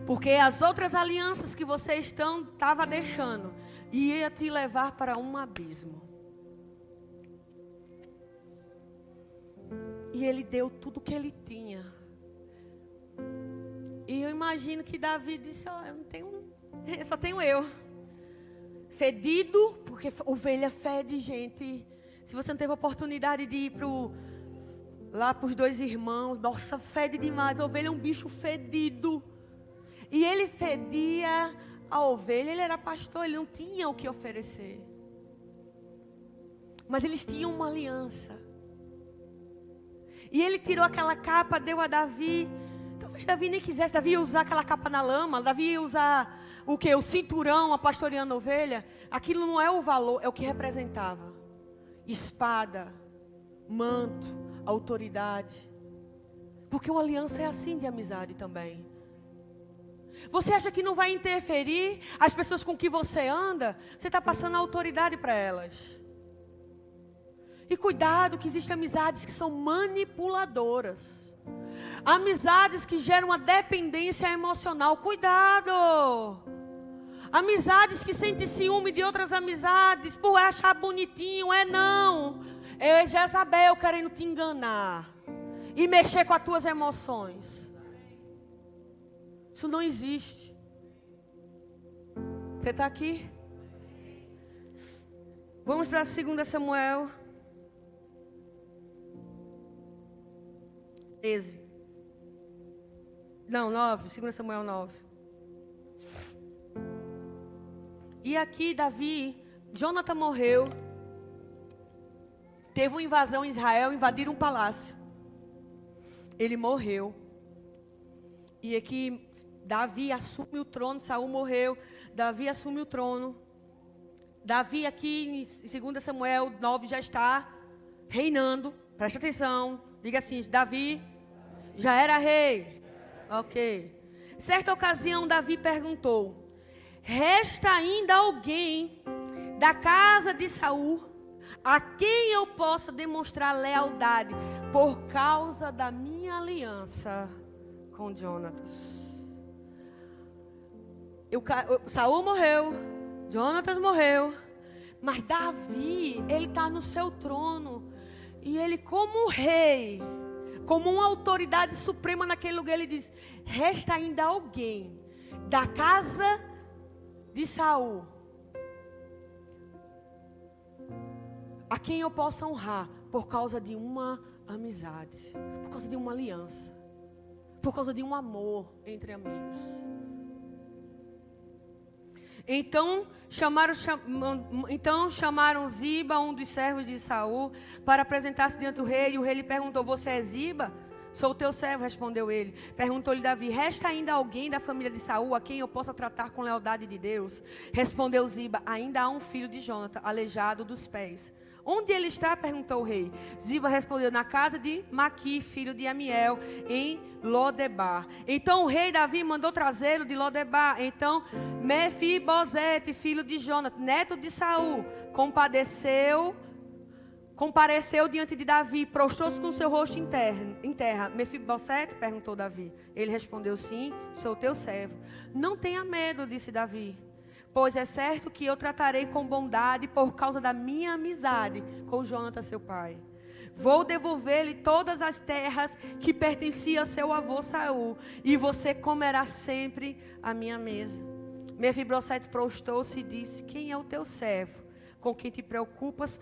Porque as outras alianças que você estava deixando ia te levar para um abismo. E ele deu tudo que ele tinha. E eu imagino que Davi disse: oh, eu não tenho, só tenho eu. Fedido, porque ovelha fede gente se você não teve oportunidade de ir pro, lá para os dois irmãos, nossa, fede demais. A ovelha é um bicho fedido. E ele fedia a ovelha, ele era pastor, ele não tinha o que oferecer. Mas eles tinham uma aliança. E ele tirou aquela capa, deu a Davi. Talvez Davi nem quisesse, Davi ia usar aquela capa na lama, Davi ia usar o que? O cinturão, a pastoreando a ovelha. Aquilo não é o valor, é o que representava espada, manto, autoridade. Porque uma aliança é assim de amizade também. Você acha que não vai interferir as pessoas com que você anda? Você está passando autoridade para elas. E cuidado que existem amizades que são manipuladoras. Amizades que geram uma dependência emocional. Cuidado! Amizades que sentem ciúme de outras amizades por achar bonitinho. É não. É Jezabel querendo te enganar. E mexer com as tuas emoções. Isso não existe. Você está aqui? Vamos para 2 Samuel 13. Não, 9. 2 Samuel 9. E aqui Davi, Jonathan morreu. Teve uma invasão em Israel, invadiram um palácio. Ele morreu. E aqui Davi assume o trono, Saul morreu, Davi assume o trono. Davi aqui em 2 Samuel 9 já está reinando. Preste atenção. Diga assim, Davi já era rei. OK. Certa ocasião Davi perguntou: resta ainda alguém da casa de Saul a quem eu possa demonstrar lealdade por causa da minha aliança com Jonatas. Eu, Saul morreu, Jonatas morreu, mas Davi, ele está no seu trono e ele como rei, como uma autoridade suprema naquele lugar, ele diz: resta ainda alguém da casa de Saul, a quem eu possa honrar por causa de uma amizade, por causa de uma aliança, por causa de um amor entre amigos. Então chamaram, então chamaram Ziba, um dos servos de Saul, para apresentar-se diante do rei. E o rei lhe perguntou: Você é Ziba? Sou teu servo, respondeu ele. Perguntou-lhe Davi: Resta ainda alguém da família de Saul a quem eu possa tratar com lealdade de Deus? Respondeu Ziba: Ainda há um filho de Jonathan, aleijado dos pés. Onde ele está? perguntou o rei. Ziba respondeu: Na casa de Maqui, filho de Amiel, em Lodebar. Então o rei Davi mandou trazê-lo de Lodebar. Então Mefibosete, filho de Jonathan, neto de Saul, compadeceu compareceu diante de Davi, prostrou-se com seu rosto em terra. Em terra. Mefibosete? perguntou Davi. Ele respondeu: Sim, sou teu servo. Não tenha medo, disse Davi, pois é certo que eu tratarei com bondade por causa da minha amizade com Jonathan, seu pai. Vou devolver-lhe todas as terras que pertenciam a seu avô Saul, e você comerá sempre a minha mesa. Mefibosete prostou-se e disse: Quem é o teu servo, com quem te preocupas,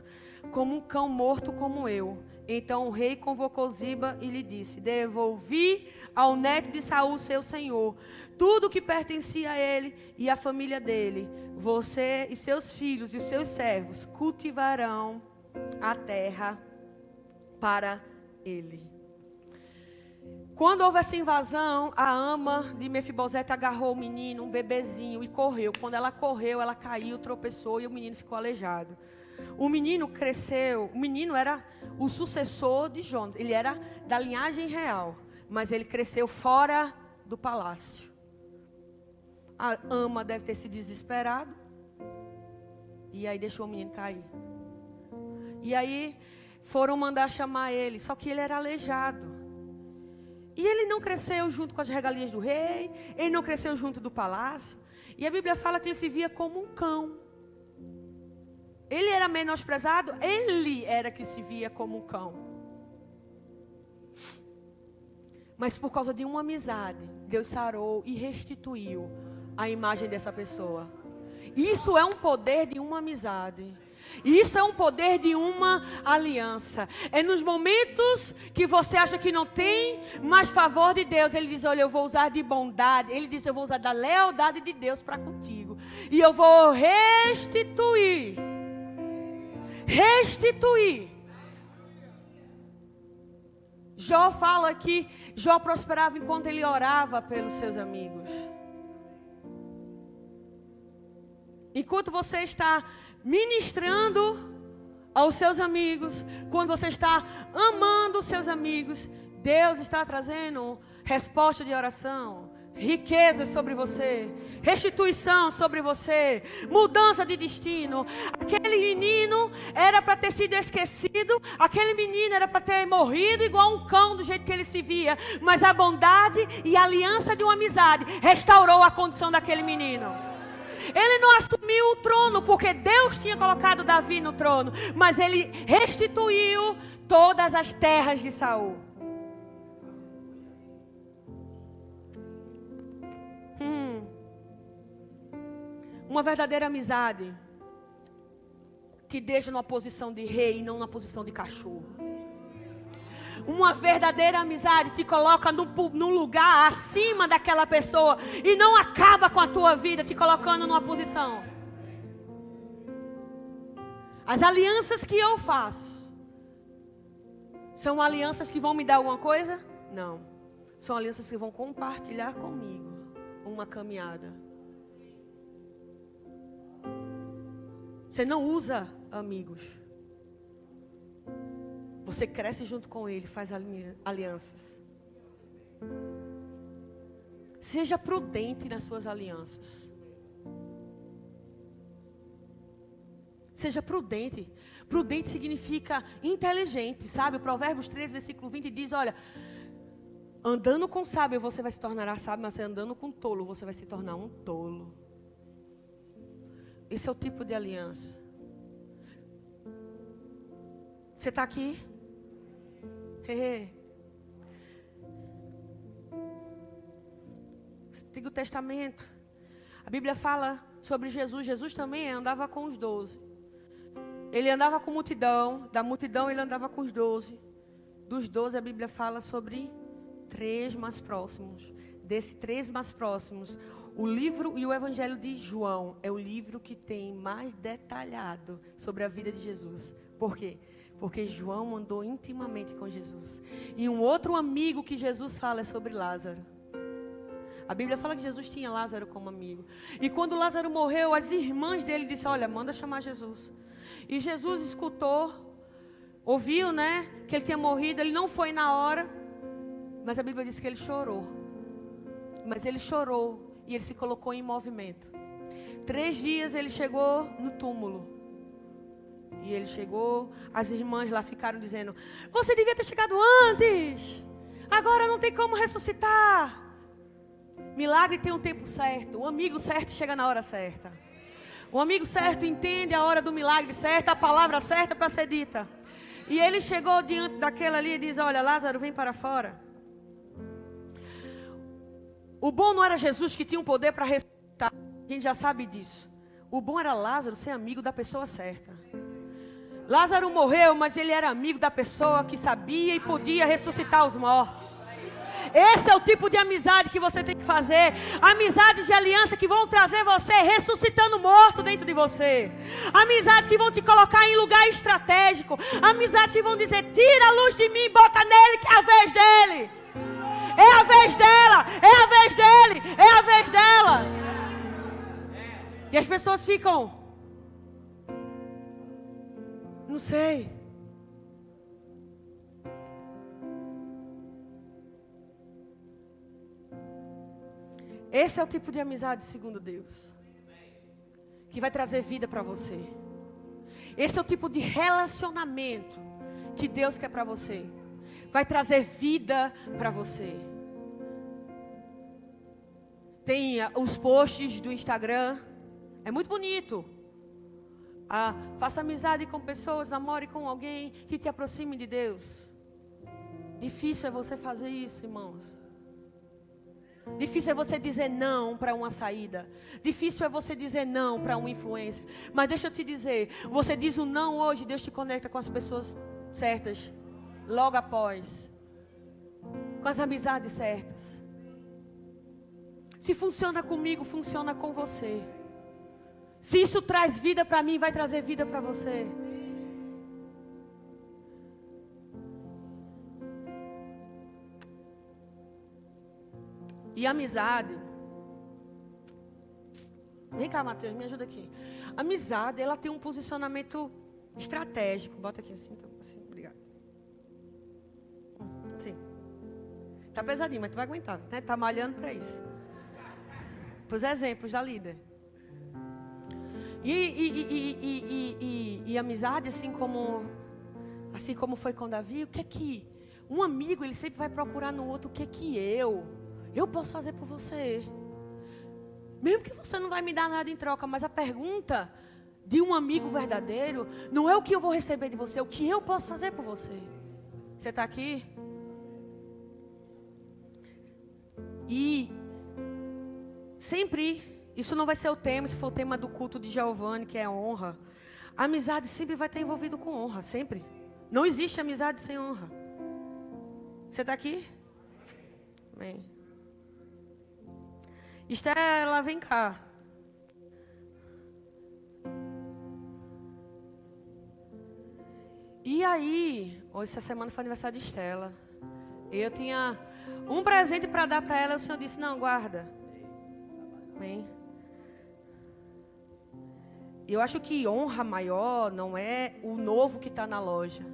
como um cão morto como eu? Então o rei convocou Ziba e lhe disse: Devolvi ao neto de Saul, seu senhor, tudo que pertencia a ele e à família dele. Você e seus filhos e os seus servos cultivarão a terra para ele. Quando houve essa invasão, a ama de Mefibosete agarrou o menino, um bebezinho, e correu. Quando ela correu, ela caiu, tropeçou e o menino ficou aleijado. O menino cresceu, o menino era o sucessor de Jonas, ele era da linhagem real, mas ele cresceu fora do palácio. A ama deve ter se desesperado, e aí deixou o menino cair. E aí foram mandar chamar ele, só que ele era aleijado. E ele não cresceu junto com as regalias do rei, ele não cresceu junto do palácio. E a Bíblia fala que ele se via como um cão. Ele era menosprezado, ele era que se via como um cão. Mas por causa de uma amizade, Deus sarou e restituiu a imagem dessa pessoa. Isso é um poder de uma amizade. Isso é um poder de uma aliança. É nos momentos que você acha que não tem mais favor de Deus, ele diz: Olha, eu vou usar de bondade. Ele diz: Eu vou usar da lealdade de Deus para contigo. E eu vou restituir restituir. Jó fala que Jó prosperava enquanto ele orava pelos seus amigos. Enquanto você está ministrando aos seus amigos, quando você está amando os seus amigos, Deus está trazendo resposta de oração, riquezas sobre você, restituição sobre você, mudança de destino. Aquele menino era para ter sido esquecido, aquele menino era para ter morrido igual um cão do jeito que ele se via, mas a bondade e a aliança de uma amizade restaurou a condição daquele menino. Ele não assumiu o trono porque Deus tinha colocado Davi no trono, mas ele restituiu todas as terras de Saul. Uma verdadeira amizade te deixa numa posição de rei e não na posição de cachorro. Uma verdadeira amizade te coloca num, lugar acima daquela pessoa e não acaba com a tua vida te colocando numa posição. As alianças que eu faço são alianças que vão me dar alguma coisa? Não. São alianças que vão compartilhar comigo uma caminhada. Você não usa amigos. Você cresce junto com ele, faz alianças. Seja prudente nas suas alianças. Seja prudente. Prudente significa inteligente, sabe? Provérbios 13, versículo 20 diz: Olha, andando com sábio você vai se tornar sábio, mas andando com tolo você vai se tornar um tolo. Esse é o tipo de aliança. Você está aqui? Antigo Testamento. A Bíblia fala sobre Jesus. Jesus também andava com os doze. Ele andava com multidão. Da multidão ele andava com os doze. Dos doze a Bíblia fala sobre três mais próximos. Desses três mais próximos, o livro e o Evangelho de João é o livro que tem mais detalhado sobre a vida de Jesus. Por quê? Porque João andou intimamente com Jesus. E um outro amigo que Jesus fala é sobre Lázaro. A Bíblia fala que Jesus tinha Lázaro como amigo. E quando Lázaro morreu, as irmãs dele disseram: Olha, manda chamar Jesus. E Jesus escutou, ouviu, né, que ele tinha morrido. Ele não foi na hora, mas a Bíblia diz que ele chorou. Mas ele chorou e ele se colocou em movimento. Três dias ele chegou no túmulo. E ele chegou, as irmãs lá ficaram dizendo: Você devia ter chegado antes. Agora não tem como ressuscitar. Milagre tem um tempo certo. O amigo certo chega na hora certa. O amigo certo entende a hora do milagre certo, a palavra certa para ser dita. E ele chegou diante daquela ali e diz: Olha, Lázaro, vem para fora. O bom não era Jesus que tinha um poder para ressuscitar. Gente já sabe disso. O bom era Lázaro ser amigo da pessoa certa. Lázaro morreu, mas ele era amigo da pessoa que sabia e podia ressuscitar os mortos. Esse é o tipo de amizade que você tem que fazer. Amizades de aliança que vão trazer você ressuscitando morto dentro de você. Amizades que vão te colocar em lugar estratégico. Amizades que vão dizer: tira a luz de mim, bota nele, que é a vez dele. É a vez dela, é a vez dele, é a vez dela. E as pessoas ficam. Não sei. Esse é o tipo de amizade segundo Deus. Que vai trazer vida para você. Esse é o tipo de relacionamento que Deus quer para você. Vai trazer vida para você. Tem ah, os posts do Instagram. É muito bonito. Ah, faça amizade com pessoas, namore com alguém que te aproxime de Deus. Difícil é você fazer isso, irmãos. Difícil é você dizer não para uma saída. Difícil é você dizer não para uma influência. Mas deixa eu te dizer, você diz o não hoje, Deus te conecta com as pessoas certas. Logo após. Com as amizades certas. Se funciona comigo, funciona com você. Se isso traz vida para mim, vai trazer vida para você. E amizade. Vem cá, Matheus, me ajuda aqui. Amizade, ela tem um posicionamento estratégico. Bota aqui assim, então, assim. Sim. Tá pesadinho, mas tu vai aguentar, né? Tá malhando para isso. Para os exemplos da líder. E, e, e, e, amizade, assim como, assim como foi com Davi, o que é que um amigo ele sempre vai procurar no outro o que é que eu eu posso fazer por você. Mesmo que você não vai me dar nada em troca, mas a pergunta de um amigo verdadeiro não é o que eu vou receber de você, é o que eu posso fazer por você. Você está aqui? E sempre, isso não vai ser o tema, se for o tema do culto de Giovanni, que é honra. A amizade sempre vai estar envolvido com honra, sempre. Não existe amizade sem honra. Você está aqui? Amém. Estela, vem cá. E aí, hoje essa semana foi aniversário de Estela. Eu tinha um presente para dar para ela, o Senhor disse: "Não, guarda". Amém. Eu acho que honra maior não é o novo que está na loja,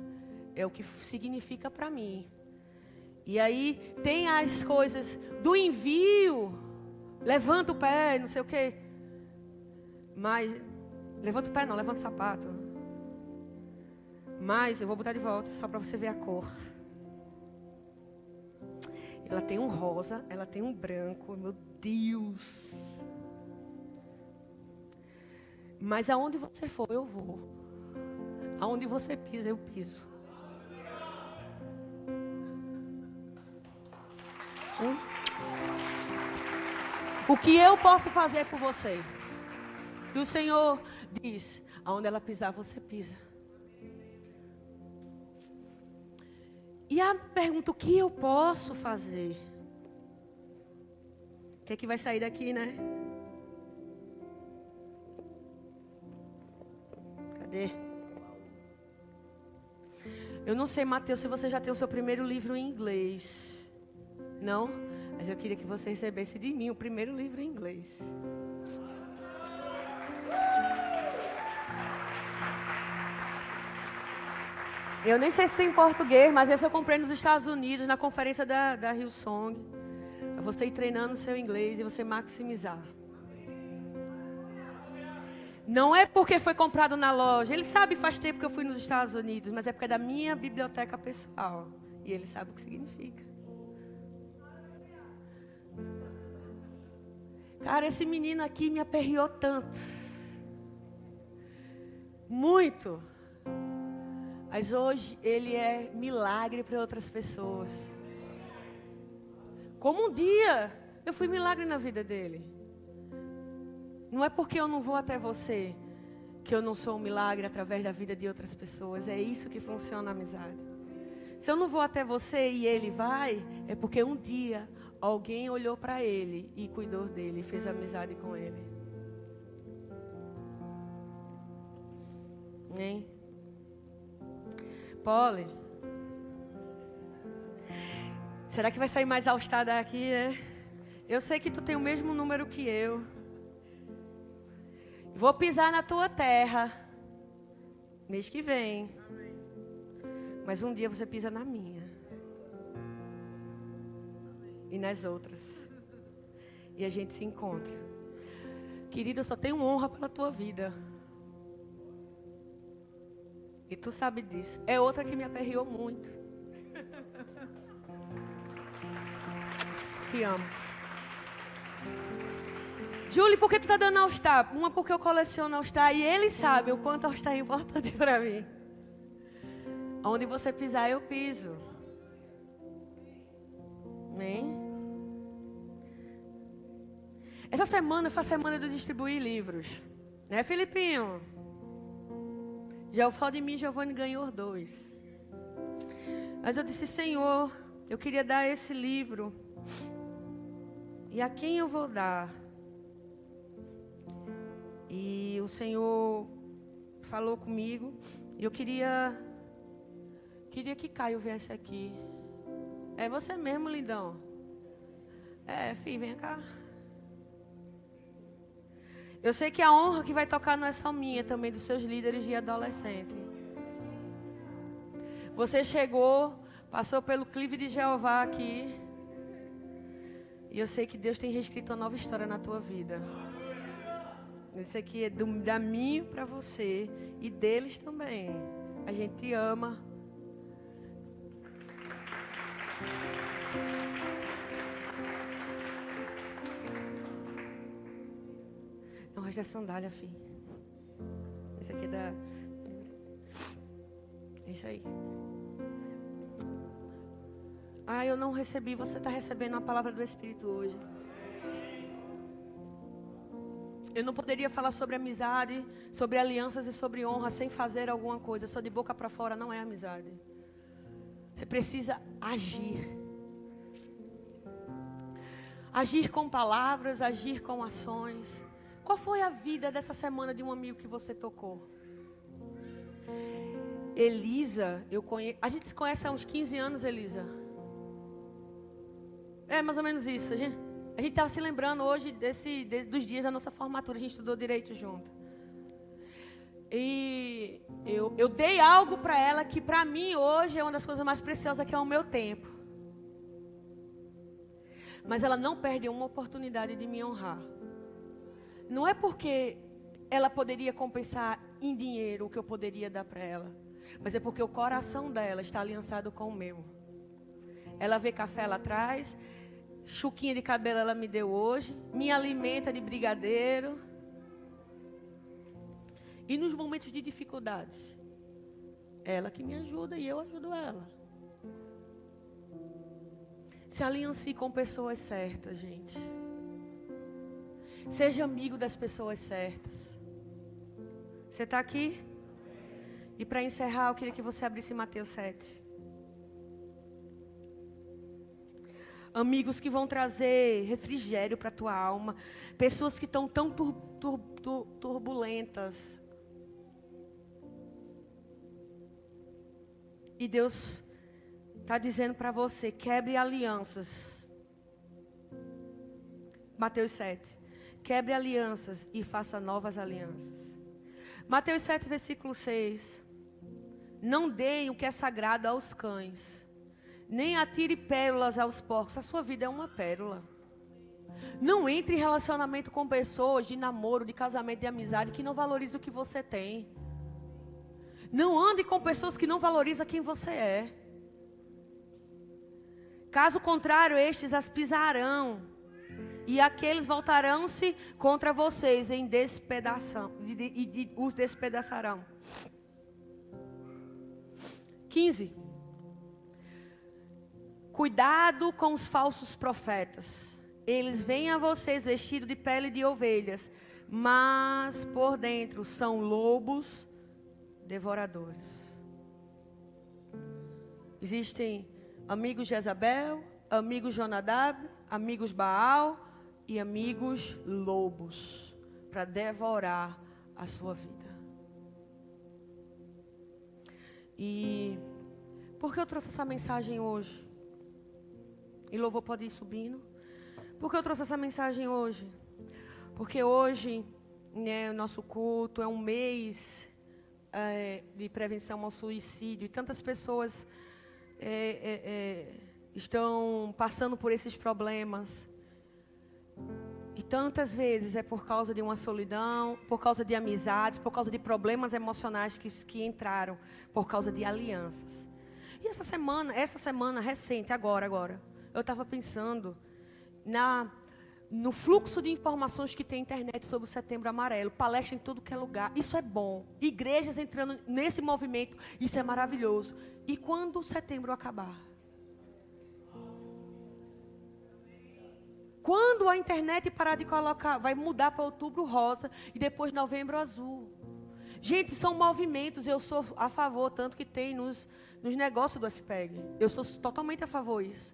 é o que significa para mim. E aí tem as coisas do envio Levanta o pé, não sei o quê. Mas, levanta o pé não, levanta o sapato. Mas eu vou botar de volta só para você ver a cor. Ela tem um rosa, ela tem um branco, meu Deus. Mas aonde você for, eu vou. Aonde você pisa, eu piso. Hum? O que eu posso fazer por você? E o Senhor diz: aonde ela pisar, você pisa. E a pergunta: o que eu posso fazer? O que é que vai sair daqui, né? Cadê? Eu não sei, Mateus, se você já tem o seu primeiro livro em inglês. Não? Mas eu queria que você recebesse de mim o primeiro livro em inglês. Eu nem sei se tem em português, mas esse eu comprei nos Estados Unidos, na conferência da, da Hillsong. Para você ir treinando o seu inglês e você maximizar. Não é porque foi comprado na loja. Ele sabe faz tempo que eu fui nos Estados Unidos, mas é porque é da minha biblioteca pessoal. E ele sabe o que significa. Cara, esse menino aqui me aperreou tanto. Muito. Mas hoje ele é milagre para outras pessoas. Como um dia eu fui milagre na vida dele. Não é porque eu não vou até você que eu não sou um milagre através da vida de outras pessoas. É isso que funciona a amizade. Se eu não vou até você e ele vai, é porque um dia alguém olhou para ele e cuidou dele, fez amizade com ele. Hein? Polly. Será que vai sair mais All-Star daqui, né? Eu sei que tu tem o mesmo número que eu. Vou pisar na tua terra. Mês que vem. Mas um dia você pisa na minha. E nas outras. E a gente se encontra. Querida, eu só tenho honra pela tua vida. E tu sabe disso. É outra que me aperreou muito. Te amo. Julie, por que tu tá dando All-Star? Uma porque eu coleciono All-Star e ele sabe o quanto All-Star é importante para mim. Onde você pisar, eu piso. Amém? Essa semana foi a semana de distribuir livros. Né, Filipinho? Já o de mim, Giovanni ganhou dois. Mas eu disse, Senhor, eu queria dar esse livro. E a quem eu vou dar? E o Senhor falou comigo. E eu queria. Queria que Caio viesse aqui. É você mesmo, lindão. É, filho, vem cá. Eu sei que a honra que vai tocar não é só minha, também dos seus líderes de adolescente. Você chegou, passou pelo clive de Jeová aqui. E eu sei que Deus tem reescrito uma nova história na tua vida. Isso aqui é do, da mim para você e deles também. A gente te ama. É sandália, filho. Esse aqui é da. Isso aí. Ah, eu não recebi. Você está recebendo a palavra do Espírito hoje. Eu não poderia falar sobre amizade, sobre alianças e sobre honra sem fazer alguma coisa. Só de boca para fora não é amizade. Você precisa agir. Agir com palavras, agir com ações. Qual foi a vida dessa semana de um amigo que você tocou? Elisa, eu conheço. A gente se conhece há uns 15 anos, Elisa. É mais ou menos isso. A gente, estava se lembrando hoje desse, de, dos dias da nossa formatura, a gente estudou direito junto. E eu, eu dei algo para ela que para mim hoje é uma das coisas mais preciosas que é o meu tempo. Mas ela não perde uma oportunidade de me honrar. Não é porque ela poderia compensar em dinheiro o que eu poderia dar para ela, mas é porque o coração dela está aliançado com o meu. Ela vê café lá atrás, chuquinha de cabelo ela me deu hoje, me alimenta de brigadeiro. E nos momentos de dificuldades, ela que me ajuda e eu ajudo ela. Se aliancie com pessoas certas, gente. Seja amigo das pessoas certas. Você está aqui? E para encerrar, eu queria que você abrisse Mateus 7. amigos que vão trazer refrigério para a tua alma, pessoas que estão tão tur, tur, tur, turbulentas. E Deus está dizendo para você: quebre alianças. Mateus 7. Quebre alianças e faça novas alianças. Mateus 7, versículo 6. Não deem o que é sagrado aos cães nem atire pérolas aos porcos. A sua vida é uma pérola. Não entre em relacionamento com pessoas de namoro, de casamento, de amizade que não valorizam o que você tem. Não ande com pessoas que não valorizam quem você é. Caso contrário, estes as pisarão. E aqueles voltarão-se contra vocês em despedação e os despedaçarão. 15. Cuidado com os falsos profetas. Eles vêm a vocês vestidos de pele de ovelhas, mas por dentro são lobos devoradores. Existem amigos Jezabel, amigos Jonadab, amigos Baal e amigos lobos para devorar a sua vida. E por que eu trouxe essa mensagem hoje? E louvor pode ir subindo. Por que eu trouxe essa mensagem hoje? Porque hoje, né, o nosso culto é um mês é, de prevenção ao suicídio. E tantas pessoas é, é, é, estão passando por esses problemas. Tantas vezes é por causa de uma solidão, por causa de amizades, por causa de problemas emocionais que, que entraram, por causa de alianças. E essa semana, essa semana recente, agora, agora, eu estava pensando na no fluxo de informações que tem internet sobre o Setembro Amarelo, palestra em tudo que é lugar. Isso é bom. Igrejas entrando nesse movimento, isso é maravilhoso. E quando o setembro acabar? Quando a internet parar de colocar, vai mudar para outubro rosa e depois novembro azul. Gente, são movimentos, eu sou a favor, tanto que tem nos, nos negócios do FPEG. Eu sou totalmente a favor disso.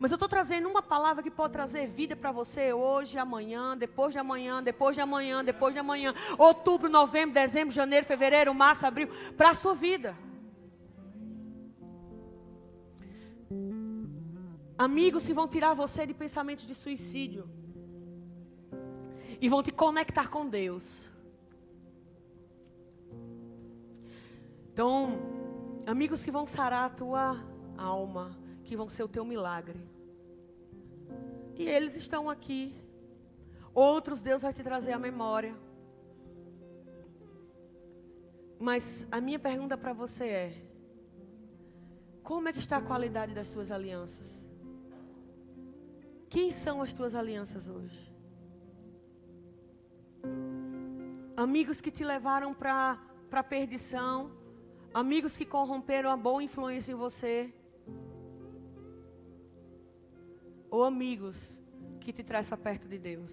Mas eu estou trazendo uma palavra que pode trazer vida para você hoje, amanhã, depois de amanhã, depois de amanhã, depois de amanhã, outubro, novembro, dezembro, janeiro, fevereiro, março, abril, para a sua vida. Amigos que vão tirar você de pensamentos de suicídio. E vão te conectar com Deus. Então, amigos que vão sarar a tua alma, que vão ser o teu milagre. E eles estão aqui. Outros Deus vai te trazer à memória. Mas a minha pergunta para você é: como é que está a qualidade das suas alianças? Quem são as tuas alianças hoje? Amigos que te levaram para a perdição, amigos que corromperam a boa influência em você, ou amigos que te traz para perto de Deus.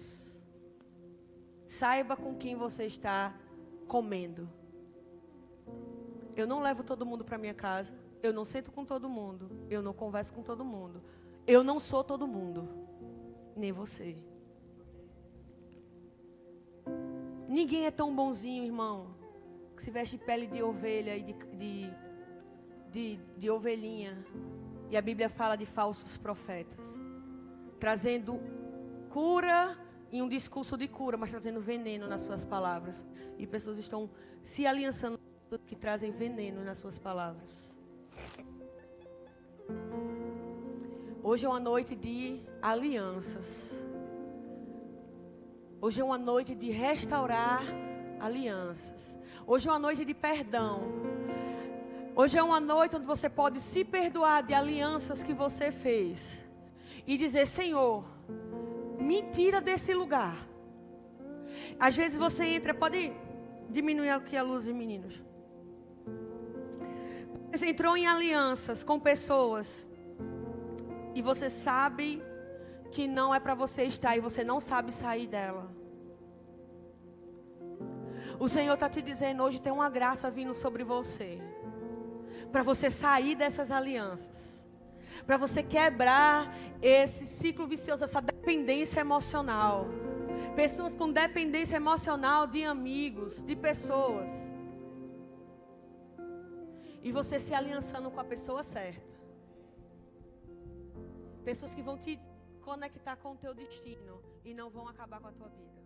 Saiba com quem você está comendo. Eu não levo todo mundo para minha casa, eu não sento com todo mundo, eu não converso com todo mundo. Eu não sou todo mundo, nem você. Ninguém é tão bonzinho, irmão, que se veste pele de ovelha e de, de, de, de ovelhinha. E a Bíblia fala de falsos profetas, trazendo cura em um discurso de cura, mas trazendo veneno nas suas palavras. E pessoas estão se aliançando que trazem veneno nas suas palavras. Hoje é uma noite de alianças. Hoje é uma noite de restaurar alianças. Hoje é uma noite de perdão. Hoje é uma noite onde você pode se perdoar de alianças que você fez e dizer: Senhor, me tira desse lugar. Às vezes você entra, pode diminuir aqui a luz, meninos. Você entrou em alianças com pessoas e você sabe que não é para você estar e você não sabe sair dela. O Senhor está te dizendo hoje tem uma graça vindo sobre você. Para você sair dessas alianças. Para você quebrar esse ciclo vicioso, essa dependência emocional. Pessoas com dependência emocional de amigos, de pessoas. E você se aliançando com a pessoa certa. Pessoas que vão te conectar com o teu destino e não vão acabar com a tua vida.